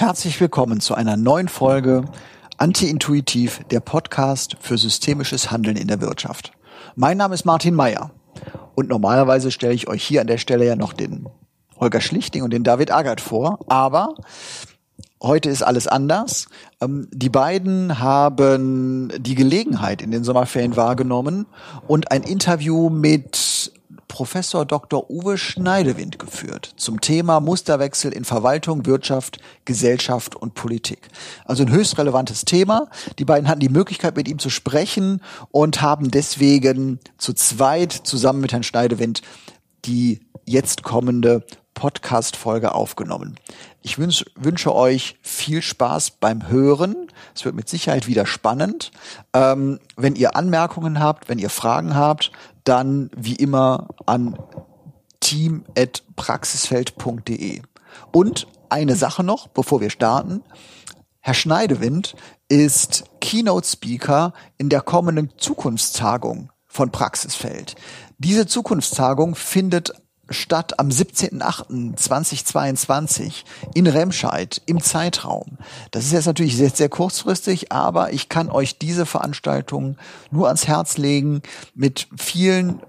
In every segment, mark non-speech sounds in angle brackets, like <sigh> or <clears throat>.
Herzlich willkommen zu einer neuen Folge Anti-Intuitiv, der Podcast für systemisches Handeln in der Wirtschaft. Mein Name ist Martin Meyer und normalerweise stelle ich euch hier an der Stelle ja noch den Holger Schlichting und den David Agert vor, aber Heute ist alles anders. Ähm, die beiden haben die Gelegenheit in den Sommerferien wahrgenommen und ein Interview mit Professor Dr. Uwe Schneidewind geführt zum Thema Musterwechsel in Verwaltung, Wirtschaft, Gesellschaft und Politik. Also ein höchst relevantes Thema. Die beiden hatten die Möglichkeit, mit ihm zu sprechen und haben deswegen zu zweit zusammen mit Herrn Schneidewind die jetzt kommende Podcast-Folge aufgenommen. Ich wünsch, wünsche euch viel Spaß beim Hören. Es wird mit Sicherheit wieder spannend. Ähm, wenn ihr Anmerkungen habt, wenn ihr Fragen habt, dann wie immer an team.praxisfeld.de. Und eine Sache noch, bevor wir starten. Herr Schneidewind ist Keynote Speaker in der kommenden Zukunftstagung von Praxisfeld. Diese Zukunftstagung findet statt am 17.08.2022 in Remscheid im Zeitraum. Das ist jetzt natürlich sehr, sehr kurzfristig, aber ich kann euch diese Veranstaltung nur ans Herz legen mit vielen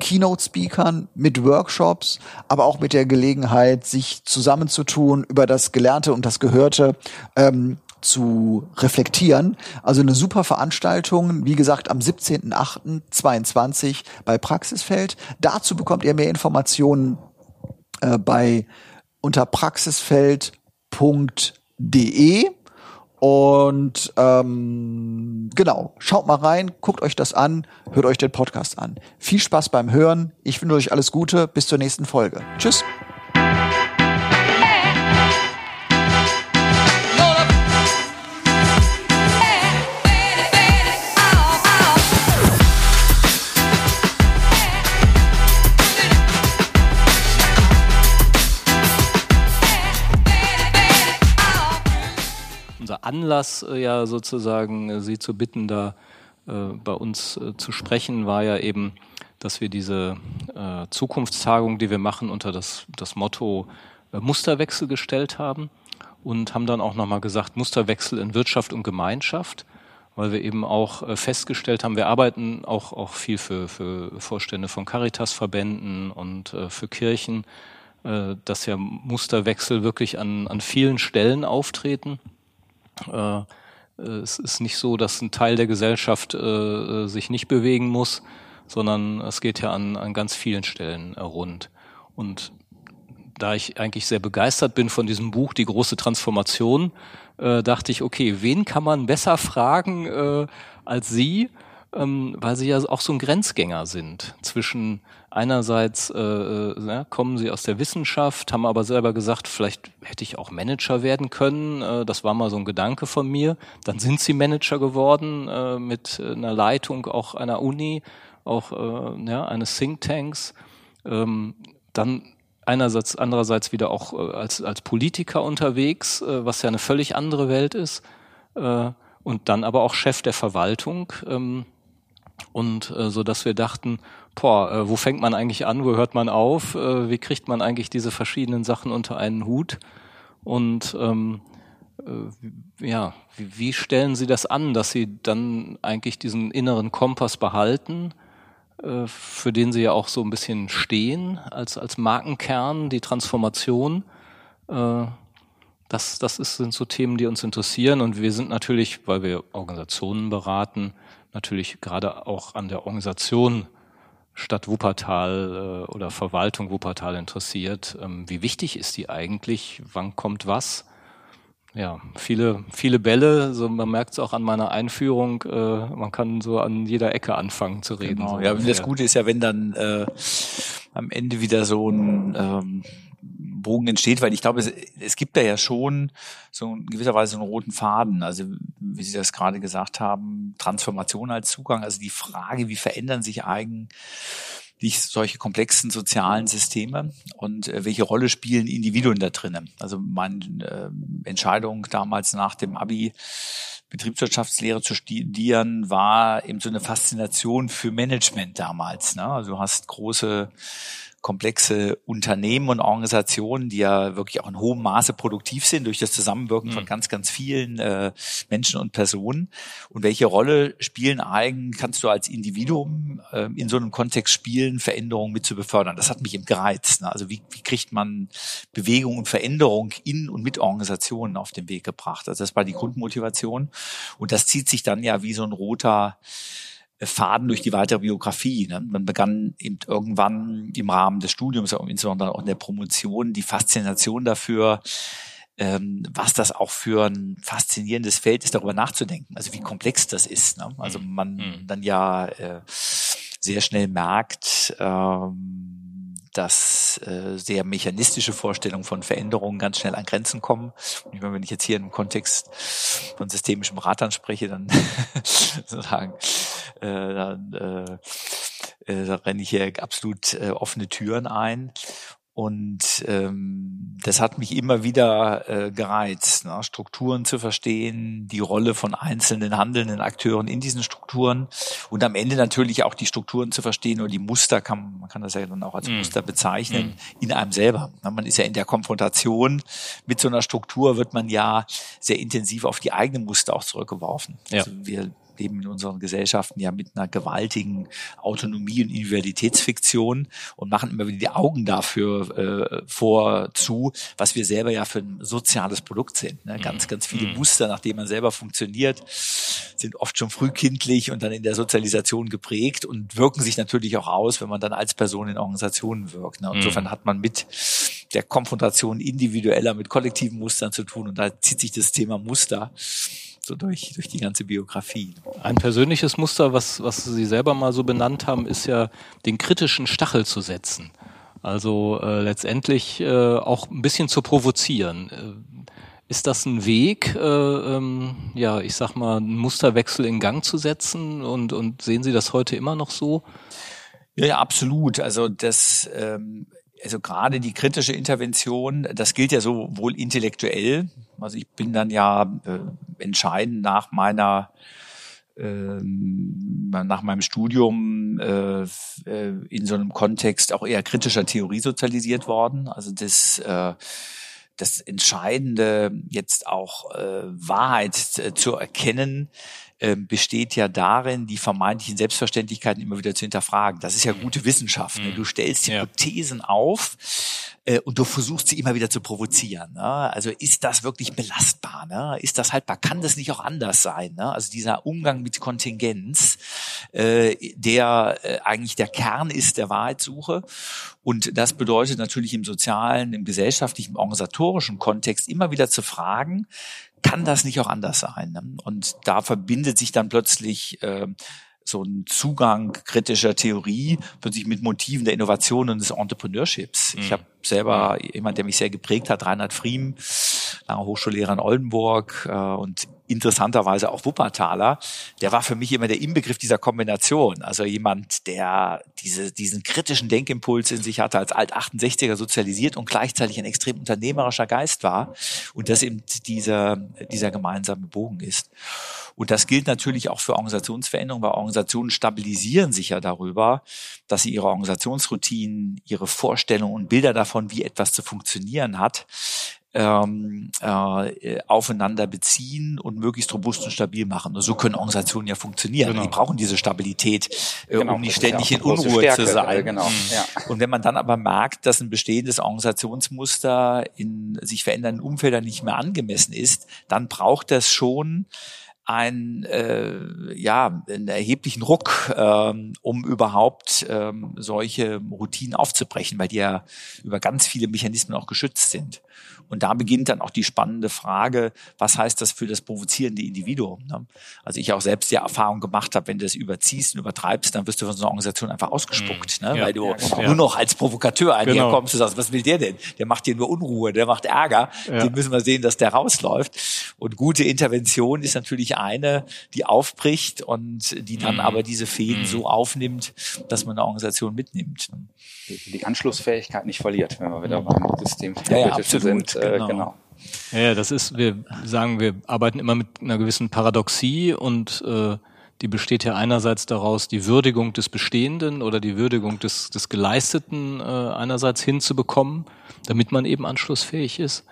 Keynote-Speakern, mit Workshops, aber auch mit der Gelegenheit, sich zusammenzutun über das Gelernte und das Gehörte ähm, zu reflektieren. Also eine super Veranstaltung, wie gesagt, am 17.08.22 bei Praxisfeld. Dazu bekommt ihr mehr Informationen äh, bei unter praxisfeld.de. Und ähm, genau, schaut mal rein, guckt euch das an, hört euch den Podcast an. Viel Spaß beim Hören. Ich wünsche euch alles Gute. Bis zur nächsten Folge. Tschüss. Anlass, äh, ja sozusagen äh, Sie zu bitten, da äh, bei uns zu sprechen, war ja eben, dass wir diese Zukunftstagung, die wir machen, unter das, das Motto Musterwechsel gestellt haben und haben dann auch nochmal gesagt, Musterwechsel in Wirtschaft und Gemeinschaft, weil wir eben auch festgestellt haben, wir arbeiten auch, auch viel für, für Vorstände von Caritas-Verbänden und für Kirchen, dass ja Musterwechsel wirklich an, an vielen Stellen auftreten äh, es ist nicht so, dass ein Teil der Gesellschaft äh, sich nicht bewegen muss, sondern es geht ja an, an ganz vielen Stellen äh, rund. Und da ich eigentlich sehr begeistert bin von diesem Buch Die große Transformation, äh, dachte ich, okay, wen kann man besser fragen äh, als Sie, ähm, weil Sie ja auch so ein Grenzgänger sind zwischen einerseits äh, äh, ja, kommen sie aus der Wissenschaft, haben aber selber gesagt, vielleicht hätte ich auch Manager werden können. Äh, das war mal so ein Gedanke von mir. Dann sind sie Manager geworden äh, mit einer Leitung auch einer Uni, auch äh, ja, eines Thinktanks. Ähm, dann einerseits, andererseits wieder auch äh, als, als Politiker unterwegs, äh, was ja eine völlig andere Welt ist. Äh, und dann aber auch Chef der Verwaltung. Ähm, und äh, so dass wir dachten, boah, äh, wo fängt man eigentlich an, wo hört man auf, äh, wie kriegt man eigentlich diese verschiedenen Sachen unter einen Hut? Und ähm, äh, ja, wie, wie stellen Sie das an, dass Sie dann eigentlich diesen inneren Kompass behalten, äh, für den Sie ja auch so ein bisschen stehen als als Markenkern, die Transformation. Äh, das, das ist, sind so Themen, die uns interessieren. Und wir sind natürlich, weil wir Organisationen beraten, natürlich gerade auch an der Organisation Stadt Wuppertal äh, oder Verwaltung Wuppertal interessiert. Ähm, wie wichtig ist die eigentlich? Wann kommt was? Ja, viele, viele Bälle, so man merkt es auch an meiner Einführung, äh, man kann so an jeder Ecke anfangen zu reden. Genau, so ja, das Gute ist ja, wenn dann äh, am Ende wieder so ein ähm, Bogen entsteht, weil ich glaube, es, es gibt da ja schon so in gewisser Weise einen roten Faden. Also wie Sie das gerade gesagt haben, Transformation als Zugang, also die Frage, wie verändern sich eigentlich solche komplexen sozialen Systeme und äh, welche Rolle spielen Individuen da drinnen? Also meine äh, Entscheidung damals nach dem Abi Betriebswirtschaftslehre zu studieren, war eben so eine Faszination für Management damals. Ne? Also du hast große komplexe Unternehmen und Organisationen, die ja wirklich auch in hohem Maße produktiv sind durch das Zusammenwirken mhm. von ganz, ganz vielen äh, Menschen und Personen. Und welche Rolle spielen eigen, kannst du als Individuum äh, in so einem Kontext spielen, Veränderungen mit zu befördern? Das hat mich eben gereizt. Ne? Also wie, wie kriegt man Bewegung und Veränderung in und mit Organisationen auf den Weg gebracht? Also das war die Grundmotivation. Und das zieht sich dann ja wie so ein roter Faden durch die weitere Biografie. Ne? Man begann eben irgendwann im Rahmen des Studiums, insbesondere auch in der Promotion, die Faszination dafür, ähm, was das auch für ein faszinierendes Feld ist, darüber nachzudenken. Also wie komplex das ist. Ne? Also mhm. man mhm. dann ja äh, sehr schnell merkt, ähm, dass äh, sehr mechanistische Vorstellungen von Veränderungen ganz schnell an Grenzen kommen. Und ich meine, wenn ich jetzt hier im Kontext von systemischem Ratern spreche, dann <laughs> sozusagen, äh, dann äh, äh, da renne ich hier absolut äh, offene Türen ein. Und ähm, das hat mich immer wieder äh, gereizt, ne? Strukturen zu verstehen, die Rolle von einzelnen handelnden Akteuren in diesen Strukturen und am Ende natürlich auch die Strukturen zu verstehen oder die Muster, kann, man kann das ja dann auch als mm. Muster bezeichnen, mm. in einem selber. Man ist ja in der Konfrontation mit so einer Struktur, wird man ja sehr intensiv auf die eigenen Muster auch zurückgeworfen. Ja. Also wir leben in unseren Gesellschaften ja mit einer gewaltigen Autonomie und Individualitätsfiktion und machen immer wieder die Augen dafür äh, vor zu, was wir selber ja für ein soziales Produkt sind. Ne? Ganz, mhm. ganz viele mhm. Muster, nach denen man selber funktioniert, sind oft schon frühkindlich und dann in der Sozialisation geprägt und wirken sich natürlich auch aus, wenn man dann als Person in Organisationen wirkt. Ne? Insofern mhm. hat man mit der Konfrontation individueller mit kollektiven Mustern zu tun und da zieht sich das Thema Muster so durch, durch die ganze Biografie. Ein persönliches Muster, was, was Sie selber mal so benannt haben, ist ja, den kritischen Stachel zu setzen. Also äh, letztendlich äh, auch ein bisschen zu provozieren. Äh, ist das ein Weg, äh, ähm, ja, ich sag mal, einen Musterwechsel in Gang zu setzen? Und, und sehen Sie das heute immer noch so? Ja, ja absolut. Also das ähm, also gerade die kritische Intervention, das gilt ja sowohl intellektuell, also ich bin dann ja äh, entscheidend nach meiner ähm, nach meinem Studium äh, äh, in so einem Kontext auch eher kritischer Theorie sozialisiert worden. Also das äh, das Entscheidende jetzt auch äh, Wahrheit äh, zu erkennen, besteht ja darin, die vermeintlichen Selbstverständlichkeiten immer wieder zu hinterfragen. Das ist ja gute Wissenschaft. Ne? Du stellst Hypothesen ja. auf äh, und du versuchst sie immer wieder zu provozieren. Ne? Also ist das wirklich belastbar? Ne? Ist das haltbar? Kann das nicht auch anders sein? Ne? Also dieser Umgang mit Kontingenz, äh, der äh, eigentlich der Kern ist der Wahrheitssuche. Und das bedeutet natürlich im sozialen, im gesellschaftlichen, im organisatorischen Kontext immer wieder zu fragen, kann das nicht auch anders sein? Ne? Und da verbindet sich dann plötzlich äh, so ein Zugang kritischer Theorie plötzlich mit Motiven der Innovation und des Entrepreneurships. Mhm. Ich habe selber jemand, der mich sehr geprägt hat, Reinhard Friem, langer Hochschullehrer in Oldenburg äh, und interessanterweise auch Wuppertaler, der war für mich immer der Inbegriff dieser Kombination. Also jemand, der diese, diesen kritischen Denkimpuls in sich hatte, als Alt-68er sozialisiert und gleichzeitig ein extrem unternehmerischer Geist war und das eben dieser, dieser gemeinsame Bogen ist. Und das gilt natürlich auch für Organisationsveränderungen, weil Organisationen stabilisieren sich ja darüber, dass sie ihre Organisationsroutinen, ihre Vorstellungen und Bilder davon, wie etwas zu funktionieren hat, ähm, äh, aufeinander beziehen und möglichst robust und stabil machen. Und so können Organisationen ja funktionieren. Genau. Die brauchen diese Stabilität, äh, genau, um nicht ständig in Unruhe Stärke, zu sein. Äh, genau. Mhm. Ja. Und wenn man dann aber merkt, dass ein bestehendes Organisationsmuster in sich verändernden Umfeldern nicht mehr angemessen ist, dann braucht das schon ein äh, ja einen erheblichen Ruck, ähm, um überhaupt ähm, solche Routinen aufzubrechen, weil die ja über ganz viele Mechanismen auch geschützt sind. Und da beginnt dann auch die spannende Frage, was heißt das für das provozierende Individuum? Ne? Also ich auch selbst die Erfahrung gemacht habe, wenn du das überziehst und übertreibst, dann wirst du von so einer Organisation einfach ausgespuckt, mhm. ne? Ja, weil du ja, nur noch als Provokateur einherkommst genau. und sagst, was will der denn? Der macht dir nur Unruhe, der macht Ärger. Ja. Den müssen wir sehen, dass der rausläuft. Und gute Intervention ist natürlich eine, die aufbricht und die dann mhm. aber diese Fäden mhm. so aufnimmt, dass man eine Organisation mitnimmt. Die, die Anschlussfähigkeit nicht verliert, wenn wir wieder beim System ja, ja, sind. Äh, genau. genau. Ja, das ist, wir sagen, wir arbeiten immer mit einer gewissen Paradoxie und äh, die besteht ja einerseits daraus, die Würdigung des Bestehenden oder die Würdigung des, des Geleisteten äh, einerseits hinzubekommen, damit man eben anschlussfähig ist.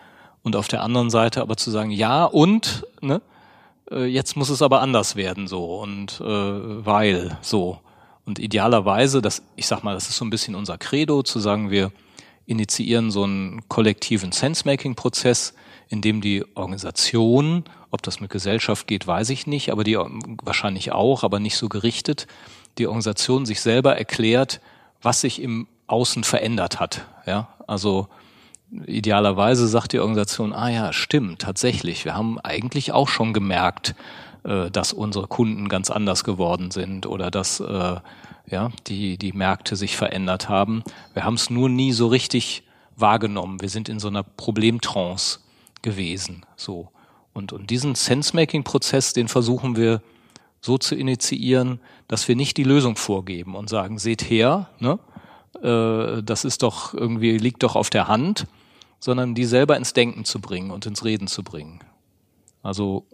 Und auf der anderen Seite aber zu sagen, ja und, ne, äh, jetzt muss es aber anders werden so und äh, weil so. Und idealerweise, das, ich sag mal, das ist so ein bisschen unser Credo, zu sagen, wir initiieren so einen kollektiven Sense-Making-Prozess, in dem die Organisation, ob das mit Gesellschaft geht, weiß ich nicht, aber die wahrscheinlich auch, aber nicht so gerichtet, die Organisation sich selber erklärt, was sich im Außen verändert hat. Ja, also idealerweise sagt die Organisation, ah ja, stimmt, tatsächlich, wir haben eigentlich auch schon gemerkt, äh, dass unsere Kunden ganz anders geworden sind oder dass äh, ja, die, die Märkte sich verändert haben. Wir haben es nur nie so richtig wahrgenommen. Wir sind in so einer Problemtrance gewesen. So. Und, und diesen Sense-Making-Prozess, den versuchen wir so zu initiieren, dass wir nicht die Lösung vorgeben und sagen, seht her, ne? Äh, das ist doch irgendwie, liegt doch auf der Hand, sondern die selber ins Denken zu bringen und ins Reden zu bringen. Also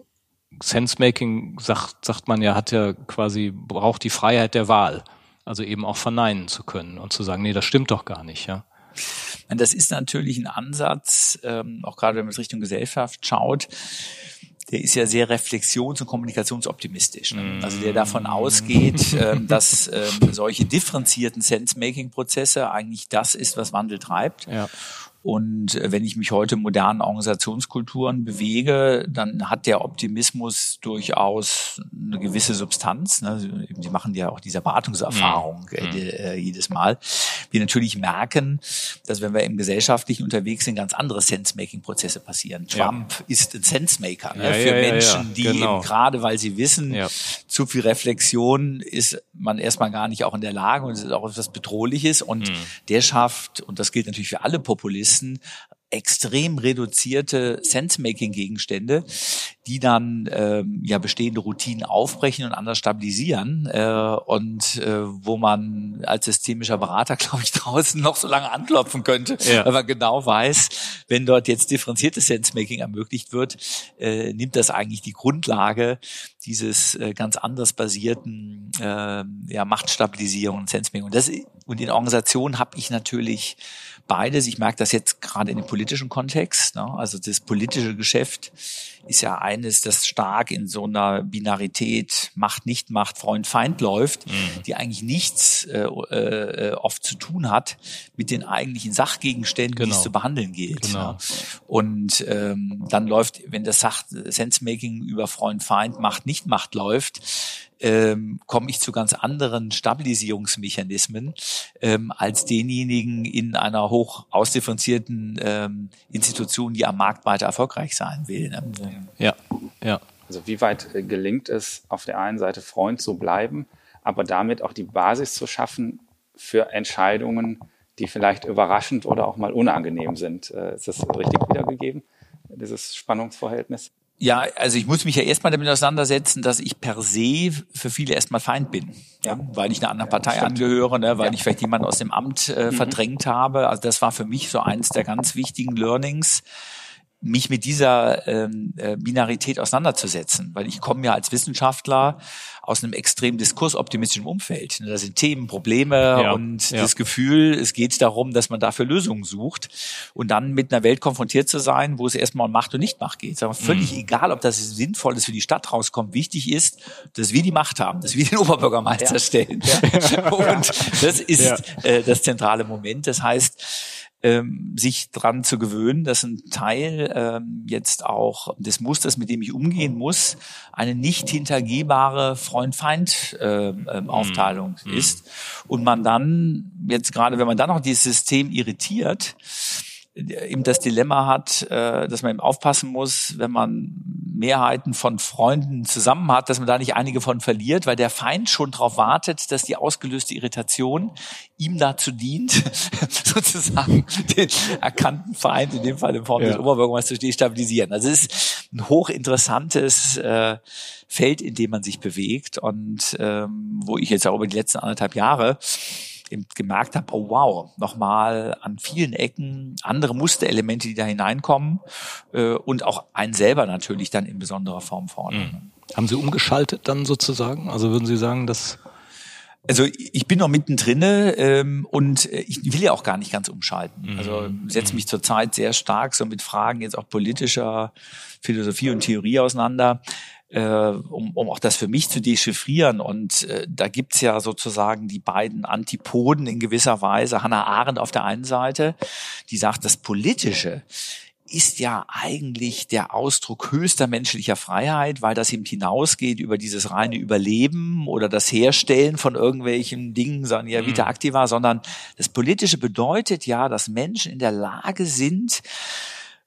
Sense-Making, sagt, sagt man ja, hat ja quasi, braucht die Freiheit der Wahl. Also eben auch verneinen zu können und zu sagen, nee, das stimmt doch gar nicht, ja. Das ist natürlich ein Ansatz, ähm, auch gerade wenn man es Richtung Gesellschaft schaut, der ist ja sehr reflexions- und kommunikationsoptimistisch. Ne? Also der davon ausgeht, ähm, <laughs> dass ähm, solche differenzierten Sense-Making-Prozesse eigentlich das ist, was Wandel treibt. Ja. Und äh, wenn ich mich heute in modernen Organisationskulturen bewege, dann hat der Optimismus durchaus eine gewisse Substanz. Ne? Sie machen ja auch diese Erwartungserfahrung mhm. äh, jedes Mal. Wir natürlich merken, dass wenn wir im Gesellschaftlichen unterwegs sind, ganz andere Sense-Making-Prozesse passieren. Trump ja. ist ein Sense-Maker ne? ja, für ja, Menschen, die genau. eben gerade, weil sie wissen, zu viel Reflexion ist man erstmal gar nicht auch in der Lage und es ist auch etwas Bedrohliches. Und mhm. der schafft, und das gilt natürlich für alle Populisten, Wissen extrem reduzierte Sense-Making-Gegenstände, die dann ähm, ja bestehende Routinen aufbrechen und anders stabilisieren äh, und äh, wo man als systemischer Berater, <laughs> glaube ich, draußen noch so lange anklopfen könnte, ja. weil man genau weiß, wenn dort jetzt differenziertes Sense-Making ermöglicht wird, äh, nimmt das eigentlich die Grundlage dieses äh, ganz anders basierten äh, ja, Machtstabilisierung und Sense-Making. Und, das, und in Organisationen habe ich natürlich beides. Ich merke das jetzt gerade in dem politischen Kontext. Ne? Also das politische Geschäft ist ja eines, das stark in so einer Binarität Macht, nicht Macht, Freund, Feind läuft, mhm. die eigentlich nichts äh, äh, oft zu tun hat mit den eigentlichen Sachgegenständen, genau. die es genau. zu behandeln gilt. Genau. Ne? Und ähm, dann läuft, wenn das Sach Sense-Making über Freund, Feind, Macht, nicht Macht läuft, ähm, komme ich zu ganz anderen Stabilisierungsmechanismen ähm, als denjenigen in einer hoch ausdifferenzierten ähm, Institution, die am Markt weiter erfolgreich sein will. Ne? Ja, ja. Also wie weit äh, gelingt es, auf der einen Seite Freund zu bleiben, aber damit auch die Basis zu schaffen für Entscheidungen, die vielleicht überraschend oder auch mal unangenehm sind. Äh, ist das richtig wiedergegeben, dieses Spannungsverhältnis? Ja, also ich muss mich ja erstmal damit auseinandersetzen, dass ich per se für viele erstmal Feind bin. Ja, weil ich einer anderen Partei ja, angehöre, ne, weil ja. ich vielleicht jemanden aus dem Amt äh, mhm. verdrängt habe. Also das war für mich so eins der ganz wichtigen Learnings mich mit dieser ähm, äh, Binarität auseinanderzusetzen, weil ich komme ja als Wissenschaftler aus einem extrem diskursoptimistischen Umfeld. Da sind Themen, Probleme ja, und ja. das Gefühl, es geht darum, dass man dafür Lösungen sucht und dann mit einer Welt konfrontiert zu sein, wo es erstmal um Macht und Nicht-Macht geht. Aber völlig mhm. egal, ob das sinnvoll ist für die Stadt rauskommt. Wichtig ist, dass wir die Macht haben, dass wir den Oberbürgermeister ja. stellen. <laughs> und das ist äh, das zentrale Moment. Das heißt, ähm, sich dran zu gewöhnen, dass ein Teil ähm, jetzt auch des Musters, mit dem ich umgehen muss, eine nicht hintergehbare Freund-Feind-Aufteilung äh, mhm. ist. Und man dann, jetzt gerade wenn man dann noch dieses System irritiert, eben das Dilemma hat, äh, dass man eben aufpassen muss, wenn man Mehrheiten von Freunden zusammen hat, dass man da nicht einige von verliert, weil der Feind schon darauf wartet, dass die ausgelöste Irritation ihm dazu dient, <laughs> sozusagen den erkannten Feind, in dem Fall in Form ja. des Oberbürgermeisters, zu destabilisieren. Also es ist ein hochinteressantes äh, Feld, in dem man sich bewegt und ähm, wo ich jetzt auch über die letzten anderthalb Jahre eben gemerkt habe, oh wow, nochmal an vielen Ecken andere Musterelemente, die da hineinkommen äh, und auch einen selber natürlich dann in besonderer Form fordern. Mhm. Haben Sie umgeschaltet dann sozusagen? Also würden Sie sagen, dass also ich bin noch mittendrin ähm, und ich will ja auch gar nicht ganz umschalten. Mhm. Also setze mich zurzeit sehr stark so mit Fragen jetzt auch politischer Philosophie und Theorie auseinander äh, um, um auch das für mich zu dechiffrieren. Und äh, da gibt's ja sozusagen die beiden Antipoden in gewisser Weise. Hannah Arendt auf der einen Seite, die sagt, das Politische ist ja eigentlich der Ausdruck höchster menschlicher Freiheit, weil das eben hinausgeht über dieses reine Überleben oder das Herstellen von irgendwelchen Dingen, sagen ja Vita mhm. Activa, sondern das Politische bedeutet ja, dass Menschen in der Lage sind,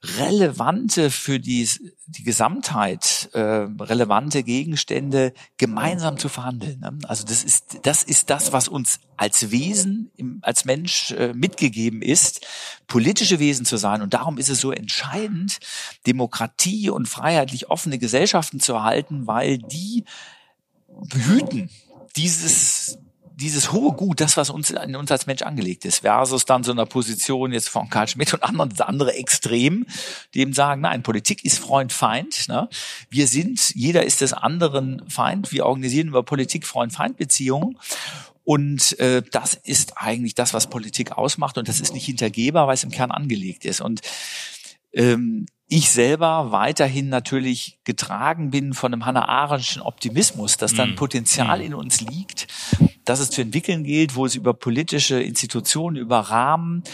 relevante für die, die Gesamtheit äh, relevante Gegenstände gemeinsam zu verhandeln. Ne? Also das ist das ist das, was uns als Wesen, im, als Mensch äh, mitgegeben ist, politische Wesen zu sein. Und darum ist es so entscheidend, Demokratie und freiheitlich offene Gesellschaften zu erhalten, weil die behüten dieses dieses hohe Gut, das, was uns in uns als Mensch angelegt ist, versus dann so einer Position jetzt von Karl Schmidt und anderen, das andere Extrem, die eben sagen, nein, Politik ist Freund, Feind. Ne? Wir sind, jeder ist des anderen Feind. Wir organisieren über Politik Freund-Feind-Beziehungen. Und äh, das ist eigentlich das, was Politik ausmacht. Und das ist nicht hintergehbar, weil es im Kern angelegt ist. Und ähm, ich selber weiterhin natürlich getragen bin von einem Hannah Arendtschen Optimismus, dass dann mhm. Potenzial mhm. in uns liegt, dass es zu entwickeln gilt, wo es über politische Institutionen, über Rahmen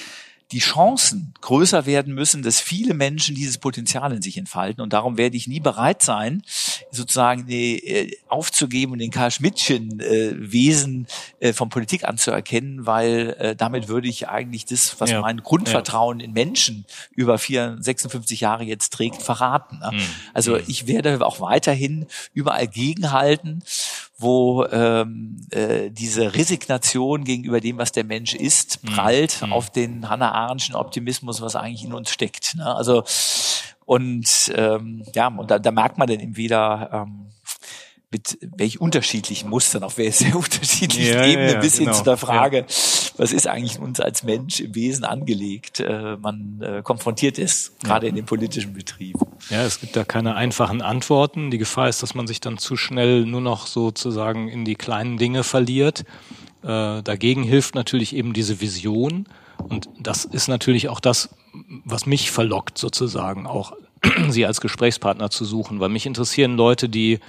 die Chancen größer werden müssen, dass viele Menschen dieses Potenzial in sich entfalten. Und darum werde ich nie bereit sein, sozusagen äh, aufzugeben und den Karl Schmidtchen äh, Wesen äh, von Politik anzuerkennen, weil äh, damit würde ich eigentlich das, was ja. mein Grundvertrauen ja. in Menschen über 4, 56 Jahre jetzt trägt, verraten. Ne? Mhm. Also mhm. ich werde auch weiterhin überall gegenhalten wo ähm, äh, diese Resignation gegenüber dem, was der Mensch ist, mhm. prallt mhm. auf den Hannah Arendtschen Optimismus, was eigentlich in uns steckt. Ne? Also und ähm, ja, und da, da merkt man dann eben wieder, ähm, mit welch unterschiedlichen Mustern, auf welche sehr <laughs> unterschiedlichen ja, Ebenen, ja, bis genau. hin zu der Frage, ja. was ist eigentlich uns als Mensch im Wesen angelegt, äh, man äh, konfrontiert ist, gerade in dem politischen Betrieb. Ja, es gibt da keine einfachen Antworten. Die Gefahr ist, dass man sich dann zu schnell nur noch sozusagen in die kleinen Dinge verliert. Äh, dagegen hilft natürlich eben diese Vision. Und das ist natürlich auch das, was mich verlockt, sozusagen auch <clears throat> sie als Gesprächspartner zu suchen, weil mich interessieren Leute, die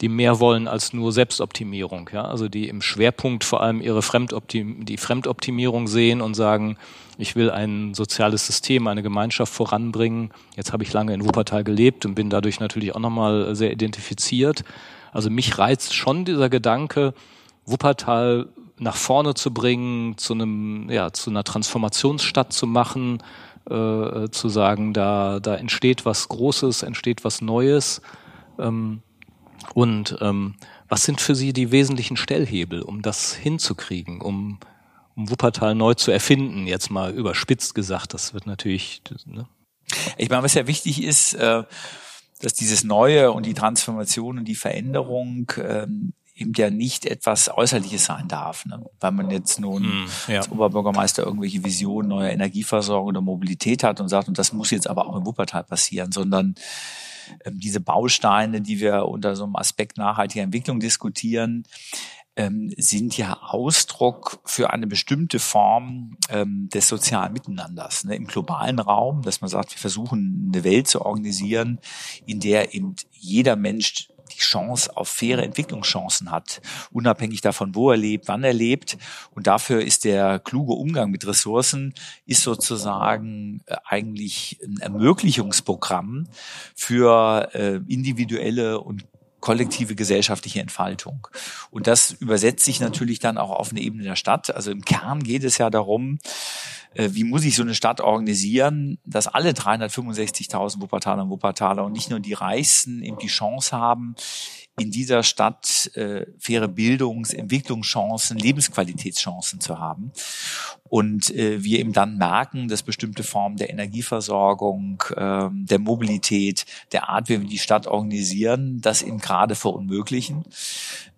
die mehr wollen als nur Selbstoptimierung, ja, also die im Schwerpunkt vor allem ihre Fremdoptim die Fremdoptimierung sehen und sagen, ich will ein soziales System, eine Gemeinschaft voranbringen. Jetzt habe ich lange in Wuppertal gelebt und bin dadurch natürlich auch nochmal sehr identifiziert. Also mich reizt schon dieser Gedanke, Wuppertal nach vorne zu bringen, zu einem, ja, zu einer Transformationsstadt zu machen, äh, zu sagen, da, da entsteht was Großes, entsteht was Neues. Ähm, und ähm, was sind für Sie die wesentlichen Stellhebel, um das hinzukriegen, um, um Wuppertal neu zu erfinden? Jetzt mal überspitzt gesagt, das wird natürlich. Ne? Ich meine, was ja wichtig ist, äh, dass dieses Neue und die Transformation und die Veränderung ähm, eben ja nicht etwas Äußerliches sein darf. Ne? Weil man jetzt nun mm, ja. als Oberbürgermeister irgendwelche Visionen neuer Energieversorgung oder Mobilität hat und sagt, und das muss jetzt aber auch in Wuppertal passieren, sondern diese Bausteine, die wir unter so einem Aspekt nachhaltiger Entwicklung diskutieren, ähm, sind ja Ausdruck für eine bestimmte Form ähm, des sozialen Miteinanders ne, im globalen Raum, dass man sagt, wir versuchen eine Welt zu organisieren, in der eben jeder Mensch die Chance auf faire Entwicklungschancen hat, unabhängig davon, wo er lebt, wann er lebt. Und dafür ist der kluge Umgang mit Ressourcen, ist sozusagen äh, eigentlich ein Ermöglichungsprogramm für äh, individuelle und kollektive gesellschaftliche Entfaltung. Und das übersetzt sich natürlich dann auch auf eine Ebene der Stadt. Also im Kern geht es ja darum, wie muss ich so eine Stadt organisieren, dass alle 365.000 Wuppertaler und Wuppertaler und nicht nur die Reichsten eben die Chance haben, in dieser Stadt äh, faire Bildungs-, Entwicklungschancen, Lebensqualitätschancen zu haben. Und äh, wir eben dann merken, dass bestimmte Formen der Energieversorgung, äh, der Mobilität, der Art, wie wir die Stadt organisieren, das eben gerade verunmöglichen.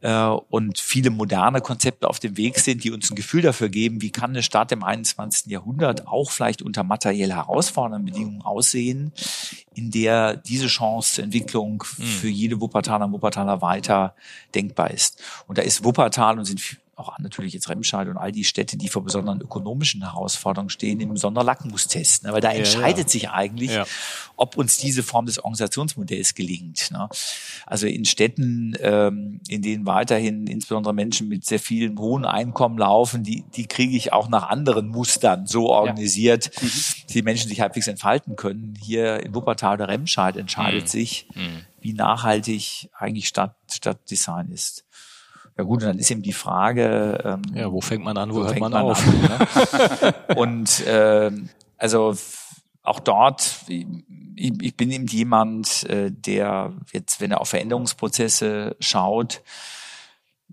Äh, und viele moderne Konzepte auf dem Weg sind, die uns ein Gefühl dafür geben, wie kann eine Stadt im 21. Jahrhundert auch vielleicht unter materiell herausfordernden Bedingungen aussehen, in der diese Chance zur Entwicklung hm. für jede Wuppertaler und Wuppertaler weiter denkbar ist. Und da ist Wuppertal und sind auch natürlich jetzt Remscheid und all die Städte, die vor besonderen ökonomischen Herausforderungen stehen, im Sonderlackmustest. Ne? Weil da entscheidet ja. sich eigentlich, ja. ob uns diese Form des Organisationsmodells gelingt. Ne? Also in Städten, ähm, in denen weiterhin insbesondere Menschen mit sehr vielen hohen Einkommen laufen, die, die kriege ich auch nach anderen Mustern so organisiert, mhm. die Menschen sich halbwegs entfalten können. Hier in Wuppertal oder Remscheid entscheidet mhm. sich, mhm. wie nachhaltig eigentlich Stadt, Stadtdesign ist. Ja gut, dann ist eben die Frage, ähm, ja, wo fängt man an, wo, wo hört man, man, auf? An, ne? <laughs> und äh, also auch dort, ich, ich bin eben jemand, äh, der jetzt, wenn er auf Veränderungsprozesse schaut,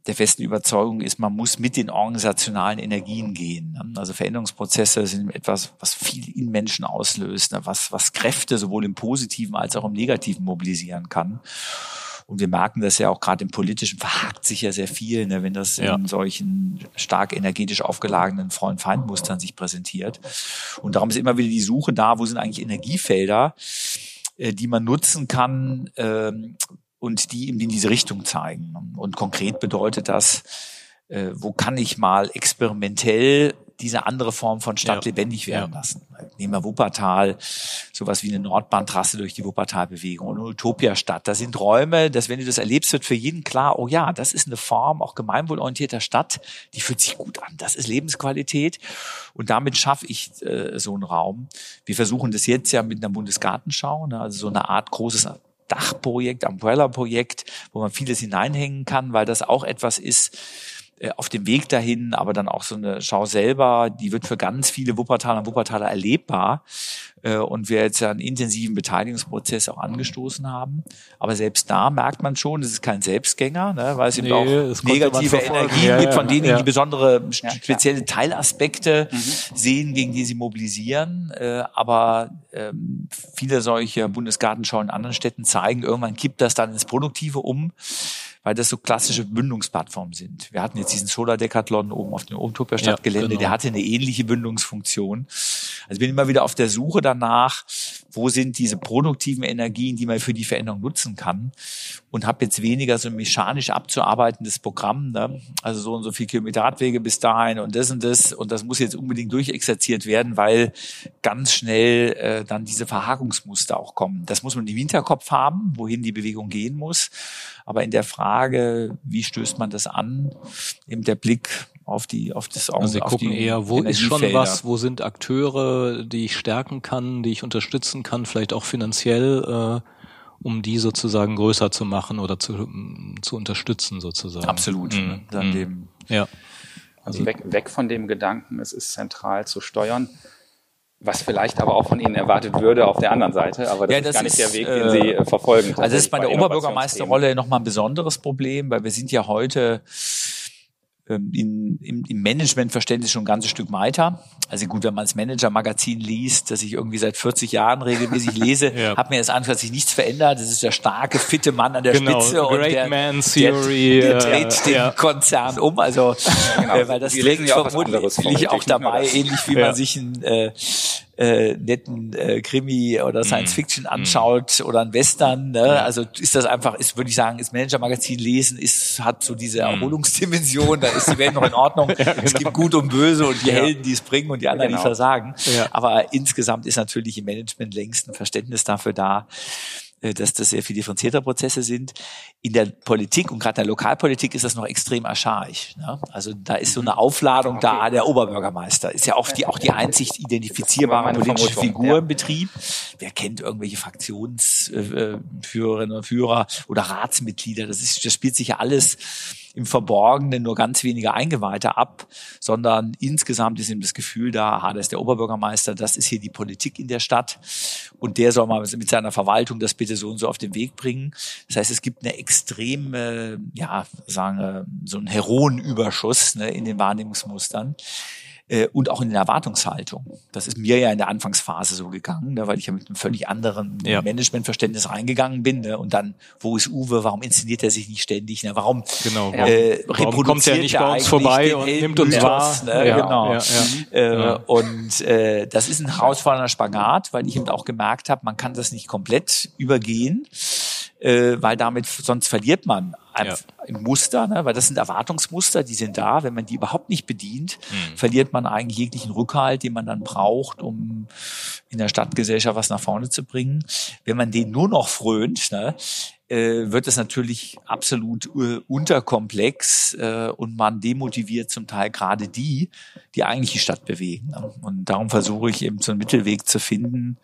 der festen Überzeugung ist, man muss mit den organisationalen Energien gehen. Ne? Also Veränderungsprozesse sind etwas, was viel in Menschen auslöst, ne? was, was Kräfte sowohl im Positiven als auch im Negativen mobilisieren kann. Und wir merken das ja auch gerade im Politischen, verhakt sich ja sehr viel, ne, wenn das ja. in solchen stark energetisch aufgeladenen Freund-Feind-Mustern sich präsentiert. Und darum ist immer wieder die Suche da, wo sind eigentlich Energiefelder, äh, die man nutzen kann ähm, und die eben in diese Richtung zeigen. Und konkret bedeutet das, äh, wo kann ich mal experimentell diese andere Form von Stadt ja. lebendig werden ja. lassen. Nehmen wir Wuppertal, sowas wie eine Nordbahntrasse durch die Wuppertalbewegung und Utopia-Stadt. Da sind Räume, dass wenn du das erlebst, wird für jeden klar, oh ja, das ist eine Form auch gemeinwohlorientierter Stadt, die fühlt sich gut an. Das ist Lebensqualität und damit schaffe ich äh, so einen Raum. Wir versuchen das jetzt ja mit einer Bundesgartenschau, ne, also so eine Art großes Dachprojekt, Umbrella-Projekt, wo man vieles hineinhängen kann, weil das auch etwas ist, auf dem Weg dahin, aber dann auch so eine Schau selber, die wird für ganz viele Wuppertaler und Wuppertaler erlebbar äh, und wir jetzt ja einen intensiven Beteiligungsprozess auch angestoßen haben. Aber selbst da merkt man schon, es ist kein Selbstgänger, ne, weil es nee, eben auch negative Energien ja, gibt, von denen ja. die besondere spezielle Teilaspekte mhm. sehen, gegen die sie mobilisieren. Äh, aber ähm, viele solche Bundesgartenschauen in anderen Städten zeigen, irgendwann kippt das dann ins Produktive um weil das so klassische Bündungsplattformen sind. Wir hatten jetzt diesen Solar-Decathlon oben auf dem Utopia Stadtgelände, ja, genau. der hatte eine ähnliche Bündungsfunktion. Also ich bin immer wieder auf der Suche danach, wo sind diese produktiven Energien, die man für die Veränderung nutzen kann und habe jetzt weniger so ein mechanisch abzuarbeitendes Programm, ne? also so und so viel Kilometer Radwege bis dahin und das und das und das muss jetzt unbedingt durchexerziert werden, weil ganz schnell äh, dann diese Verhakungsmuster auch kommen. Das muss man im Hinterkopf haben, wohin die Bewegung gehen muss. Aber in der Frage, wie stößt man das an, eben der Blick auf die auf das Augen, Also Sie gucken eher, wo ist schon was, wo sind Akteure, die ich stärken kann, die ich unterstützen kann, vielleicht auch finanziell, äh, um die sozusagen größer zu machen oder zu, zu unterstützen sozusagen. Absolut. Mhm. Dann mhm. dem, ja. Also weg, weg von dem Gedanken, es ist zentral zu steuern, was vielleicht aber auch von Ihnen erwartet würde auf der anderen Seite, aber das, ja, das ist gar nicht der Weg, den Sie äh, verfolgen. Also das ist bei der Oberbürgermeisterrolle nochmal ein besonderes Problem, weil wir sind ja heute ähm, in, im, im Managementverständnis schon ein ganzes Stück weiter. Also gut, wenn man das Manager-Magazin liest, das ich irgendwie seit 40 Jahren regelmäßig <laughs> lese, ja. hat mir das an, hat sich nichts verändert. Das ist der starke, fitte Mann an der genau, Spitze und der, Man Theory, <laughs> der, der dreht äh, den ja. Konzern um. Also ja, genau. äh, weil das trägt vermutlich auch dabei, ähnlich wie man sich ein äh, äh, netten äh, Krimi oder Science mhm. Fiction mhm. anschaut oder ein Western, ne? also ist das einfach, ist würde ich sagen, ist Manager-Magazin lesen, ist hat so diese mhm. Erholungsdimension, da ist die Welt noch in <laughs> Ordnung. ja, genau. Es gibt Gut und Böse und die. Helden, die es bringen und die anderen, genau. die versagen. Ja. Aber insgesamt ist natürlich im Management längst ein Verständnis dafür da, dass das sehr viel differenzierter Prozesse sind. In der Politik und gerade in der Lokalpolitik ist das noch extrem archaisch. Ne? Also da ist so eine mhm. Aufladung okay. da, der Oberbürgermeister ist ja oft die, auch die einzig identifizierbare politische Figur ja. im Betrieb. Wer kennt irgendwelche Fraktionsführerinnen und Führer oder Ratsmitglieder? Das ist, das spielt sich ja alles im Verborgenen nur ganz wenige Eingeweihte ab, sondern insgesamt ist ihm das Gefühl da, aha, das ist der Oberbürgermeister, das ist hier die Politik in der Stadt und der soll mal mit seiner Verwaltung das bitte so und so auf den Weg bringen. Das heißt, es gibt eine extreme, ja, sagen wir, so einen Heroenüberschuss ne, in den Wahrnehmungsmustern äh, und auch in der Erwartungshaltung. Das ist mir ja in der Anfangsphase so gegangen, ne, weil ich ja mit einem völlig anderen ja. Managementverständnis reingegangen bin. Ne, und dann, wo ist Uwe? Warum inszeniert er sich nicht ständig? Ne? Warum, genau, äh, warum kommt er nicht bei uns vorbei und nimmt uns wahr? Ne? Ja, genau. Ja, äh, und äh, das ist ein herausfordernder Spagat, weil ich eben auch gemerkt habe, man kann das nicht komplett übergehen äh, weil damit sonst verliert man ja. im Muster, ne? weil das sind Erwartungsmuster, die sind da. Wenn man die überhaupt nicht bedient, mhm. verliert man eigentlich jeglichen Rückhalt, den man dann braucht, um in der Stadtgesellschaft was nach vorne zu bringen. Wenn man den nur noch frönt, ne? äh, wird es natürlich absolut uh, unterkomplex äh, und man demotiviert zum Teil gerade die, die eigentlich die Stadt bewegen. Ne? Und darum versuche ich eben so einen Mittelweg zu finden,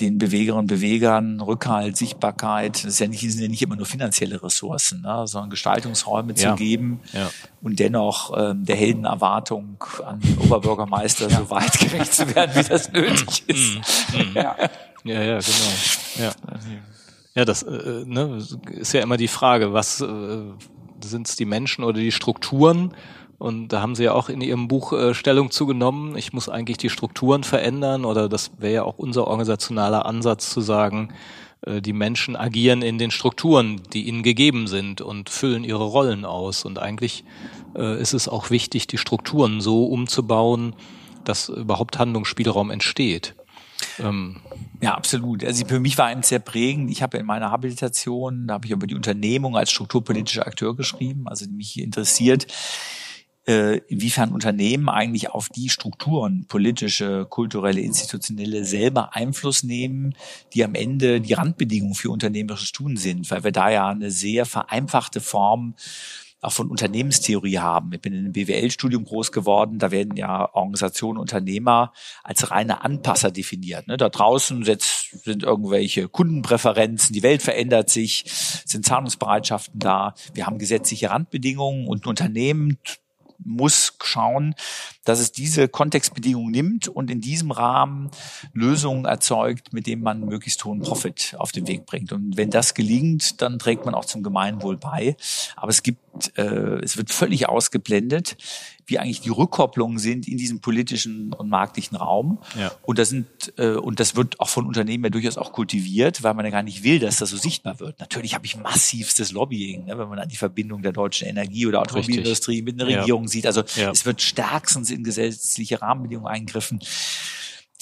den Bewegerinnen und Bewegern Rückhalt, Sichtbarkeit, das ist ja nicht, sind ja nicht immer nur finanzielle Ressourcen, ne, sondern Gestaltungsräume ja. zu geben ja. und dennoch ähm, der Heldenerwartung an den Oberbürgermeister ja. so weit gerecht zu werden, wie das nötig <laughs> ist. Mhm. ja. ja, ja, genau. Ja, ja das äh, ne, ist ja immer die Frage, was äh, sind es die Menschen oder die Strukturen, und da haben Sie ja auch in Ihrem Buch äh, Stellung zugenommen. Ich muss eigentlich die Strukturen verändern oder das wäre ja auch unser organisationaler Ansatz zu sagen, äh, die Menschen agieren in den Strukturen, die ihnen gegeben sind und füllen ihre Rollen aus. Und eigentlich äh, ist es auch wichtig, die Strukturen so umzubauen, dass überhaupt Handlungsspielraum entsteht. Ähm, ja, absolut. Also für mich war eines sehr prägend. Ich habe in meiner Habilitation, da habe ich über die Unternehmung als strukturpolitischer Akteur geschrieben, also mich interessiert, äh, inwiefern Unternehmen eigentlich auf die Strukturen, politische, kulturelle, institutionelle, selber Einfluss nehmen, die am Ende die Randbedingungen für unternehmerisches Tun sind, weil wir da ja eine sehr vereinfachte Form auch von Unternehmenstheorie haben. Ich bin in einem BWL-Studium groß geworden, da werden ja Organisationen, Unternehmer als reine Anpasser definiert. Ne? Da draußen sind irgendwelche Kundenpräferenzen, die Welt verändert sich, sind Zahlungsbereitschaften da, wir haben gesetzliche Randbedingungen und ein Unternehmen muss schauen, dass es diese Kontextbedingungen nimmt und in diesem Rahmen Lösungen erzeugt, mit denen man möglichst hohen Profit auf den Weg bringt. Und wenn das gelingt, dann trägt man auch zum Gemeinwohl bei. Aber es gibt, äh, es wird völlig ausgeblendet, wie eigentlich die Rückkopplungen sind in diesem politischen und marktlichen Raum. Ja. Und das sind äh, und das wird auch von Unternehmen ja durchaus auch kultiviert, weil man ja gar nicht will, dass das so sichtbar wird. Natürlich habe ich massivstes Lobbying, ne, wenn man an die Verbindung der deutschen Energie- oder Automobilindustrie mit einer Regierung ja. sieht. Also ja. es wird stärkstens in gesetzliche Rahmenbedingungen eingegriffen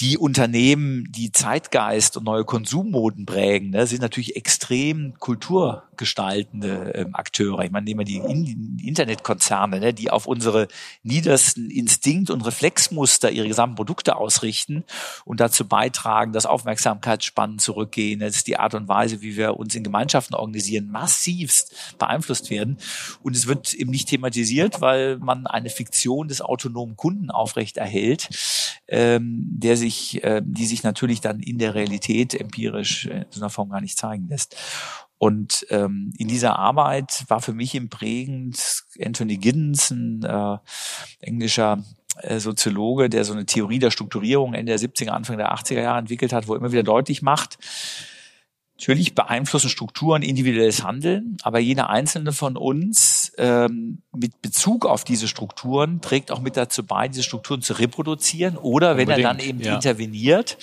die Unternehmen, die Zeitgeist und neue Konsummoden prägen, ne, sind natürlich extrem kulturgestaltende ähm, Akteure. Ich meine, nehmen wir die, In Internetkonzerne, ne, die auf unsere niedersten Instinkt- und Reflexmuster ihre gesamten Produkte ausrichten und dazu beitragen, dass Aufmerksamkeitsspannen zurückgehen. Das ist die Art und Weise, wie wir uns in Gemeinschaften organisieren, massivst beeinflusst werden. Und es wird eben nicht thematisiert, weil man eine Fiktion des autonomen Kunden aufrecht erhält, ähm, der sich sich, äh, die sich natürlich dann in der Realität empirisch in so einer Form gar nicht zeigen lässt. Und ähm, in dieser Arbeit war für mich im prägend Anthony Giddens, ein äh, englischer äh, Soziologe, der so eine Theorie der Strukturierung Ende der 70er, Anfang der 80er Jahre entwickelt hat, wo immer wieder deutlich macht, Natürlich beeinflussen Strukturen individuelles Handeln, aber jeder einzelne von uns ähm, mit Bezug auf diese Strukturen trägt auch mit dazu bei, diese Strukturen zu reproduzieren oder wenn er dann eben ja. interveniert,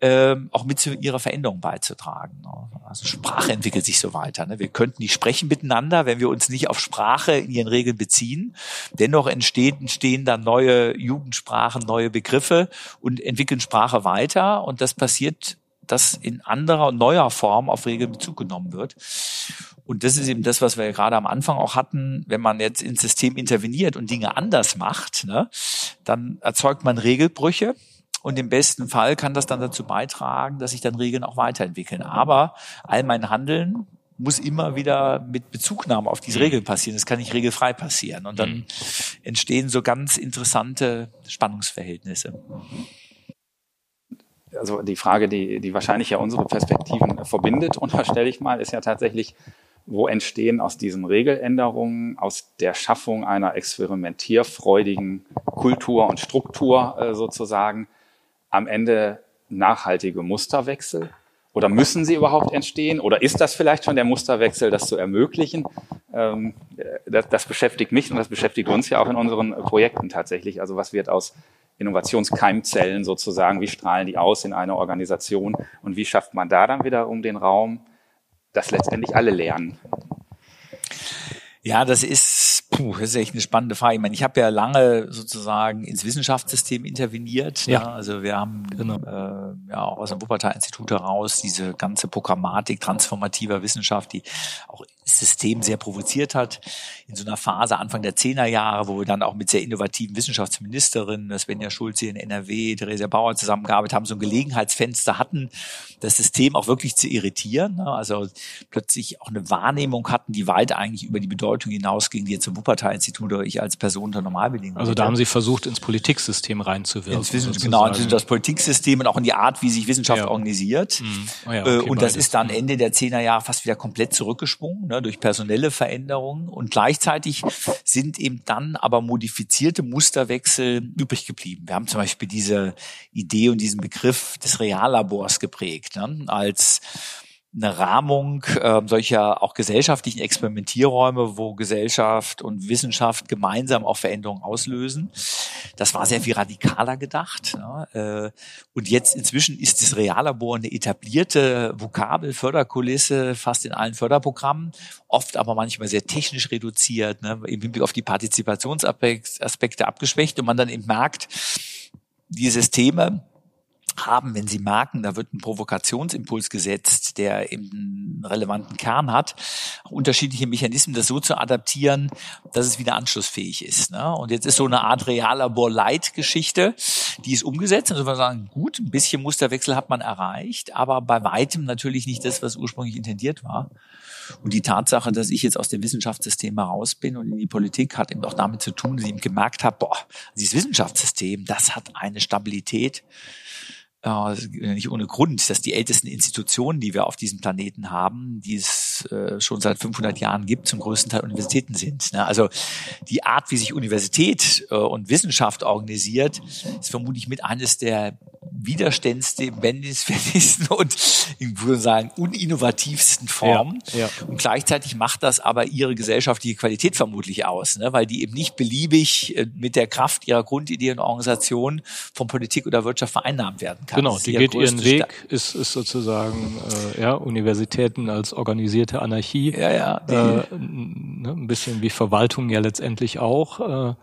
ähm, auch mit zu ihrer Veränderung beizutragen. Also Sprache entwickelt sich so weiter. Ne? Wir könnten nicht sprechen miteinander, wenn wir uns nicht auf Sprache in ihren Regeln beziehen. Dennoch entstehen, entstehen dann neue Jugendsprachen, neue Begriffe und entwickeln Sprache weiter. Und das passiert das in anderer, neuer Form auf Regeln Bezug genommen wird. Und das ist eben das, was wir gerade am Anfang auch hatten. Wenn man jetzt ins System interveniert und Dinge anders macht, ne, dann erzeugt man Regelbrüche. Und im besten Fall kann das dann dazu beitragen, dass sich dann Regeln auch weiterentwickeln. Aber all mein Handeln muss immer wieder mit Bezugnahme auf diese Regeln passieren. Das kann nicht regelfrei passieren. Und dann mhm. entstehen so ganz interessante Spannungsverhältnisse also die Frage, die, die wahrscheinlich ja unsere Perspektiven verbindet, <laughs> unterstelle ich mal, ist ja tatsächlich, wo entstehen aus diesen Regeländerungen, aus der Schaffung einer experimentierfreudigen Kultur und Struktur äh, sozusagen am Ende nachhaltige Musterwechsel? Oder müssen sie überhaupt entstehen? Oder ist das vielleicht schon der Musterwechsel, das zu ermöglichen? Ähm, das, das beschäftigt mich und das beschäftigt uns ja auch in unseren Projekten tatsächlich. Also was wird aus Innovationskeimzellen sozusagen, wie strahlen die aus in einer Organisation und wie schafft man da dann wieder um den Raum, dass letztendlich alle lernen? Ja, das ist, puh, das ist echt eine spannende Frage. Ich meine, ich habe ja lange sozusagen ins Wissenschaftssystem interveniert. Ja. Ne? Also wir haben genau. äh, ja auch aus dem Wuppertal-Institut heraus diese ganze Programmatik transformativer Wissenschaft, die auch System sehr provoziert hat. In so einer Phase Anfang der Zehnerjahre, wo wir dann auch mit sehr innovativen Wissenschaftsministerinnen, Svenja Schulze in NRW, Theresia Bauer zusammengearbeitet haben, so ein Gelegenheitsfenster hatten, das System auch wirklich zu irritieren. Ne? Also plötzlich auch eine Wahrnehmung hatten, die weit eigentlich über die Bedeutung hinausging, die jetzt zum Wuppertal-Institut oder ich als Person unter Normalbedingungen. Also da haben Sie versucht, ins Politiksystem reinzuwirken. Ins Wissen, genau, in das Politiksystem und auch in die Art, wie sich Wissenschaft ja. organisiert. Mhm. Oh ja, okay, und das beides. ist dann Ende der Zehnerjahre fast wieder komplett zurückgesprungen. Ne? durch personelle Veränderungen. Und gleichzeitig sind eben dann aber modifizierte Musterwechsel übrig geblieben. Wir haben zum Beispiel diese Idee und diesen Begriff des Reallabors geprägt, ne, als eine Rahmung äh, solcher auch gesellschaftlichen Experimentierräume, wo Gesellschaft und Wissenschaft gemeinsam auch Veränderungen auslösen. Das war sehr viel radikaler gedacht. Ne? Und jetzt inzwischen ist das Reallabor eine etablierte Vokabel, Förderkulisse, fast in allen Förderprogrammen, oft aber manchmal sehr technisch reduziert, ne? im Hinblick auf die Partizipationsaspekte abgeschwächt und man dann eben merkt, die Systeme, haben, wenn sie merken, da wird ein Provokationsimpuls gesetzt, der eben einen relevanten Kern hat, unterschiedliche Mechanismen, das so zu adaptieren, dass es wieder anschlussfähig ist. Ne? Und jetzt ist so eine Art Reallabor-Light-Geschichte, die ist umgesetzt. Also wir sagen, gut, ein bisschen Musterwechsel hat man erreicht, aber bei weitem natürlich nicht das, was ursprünglich intendiert war. Und die Tatsache, dass ich jetzt aus dem Wissenschaftssystem heraus bin und in die Politik, hat eben auch damit zu tun, dass ich eben gemerkt habe, boah, dieses Wissenschaftssystem, das hat eine Stabilität, äh, nicht ohne Grund, dass die ältesten Institutionen, die wir auf diesem Planeten haben, die es äh, schon seit 500 Jahren gibt, zum größten Teil Universitäten sind. Ne? Also die Art, wie sich Universität äh, und Wissenschaft organisiert, ist vermutlich mit eines der widerständsten, wendigsten und ich würde sagen uninnovativsten Formen. Ja, ja. Und gleichzeitig macht das aber ihre gesellschaftliche Qualität vermutlich aus, ne? weil die eben nicht beliebig äh, mit der Kraft ihrer Grundidee und Organisation von Politik oder Wirtschaft vereinnahmt werden kann. Genau, die geht ihren Weg, ist, ist sozusagen äh, ja, Universitäten als organisierte Anarchie. Ja, ja. Äh, ne, ein bisschen wie Verwaltung ja letztendlich auch. Äh,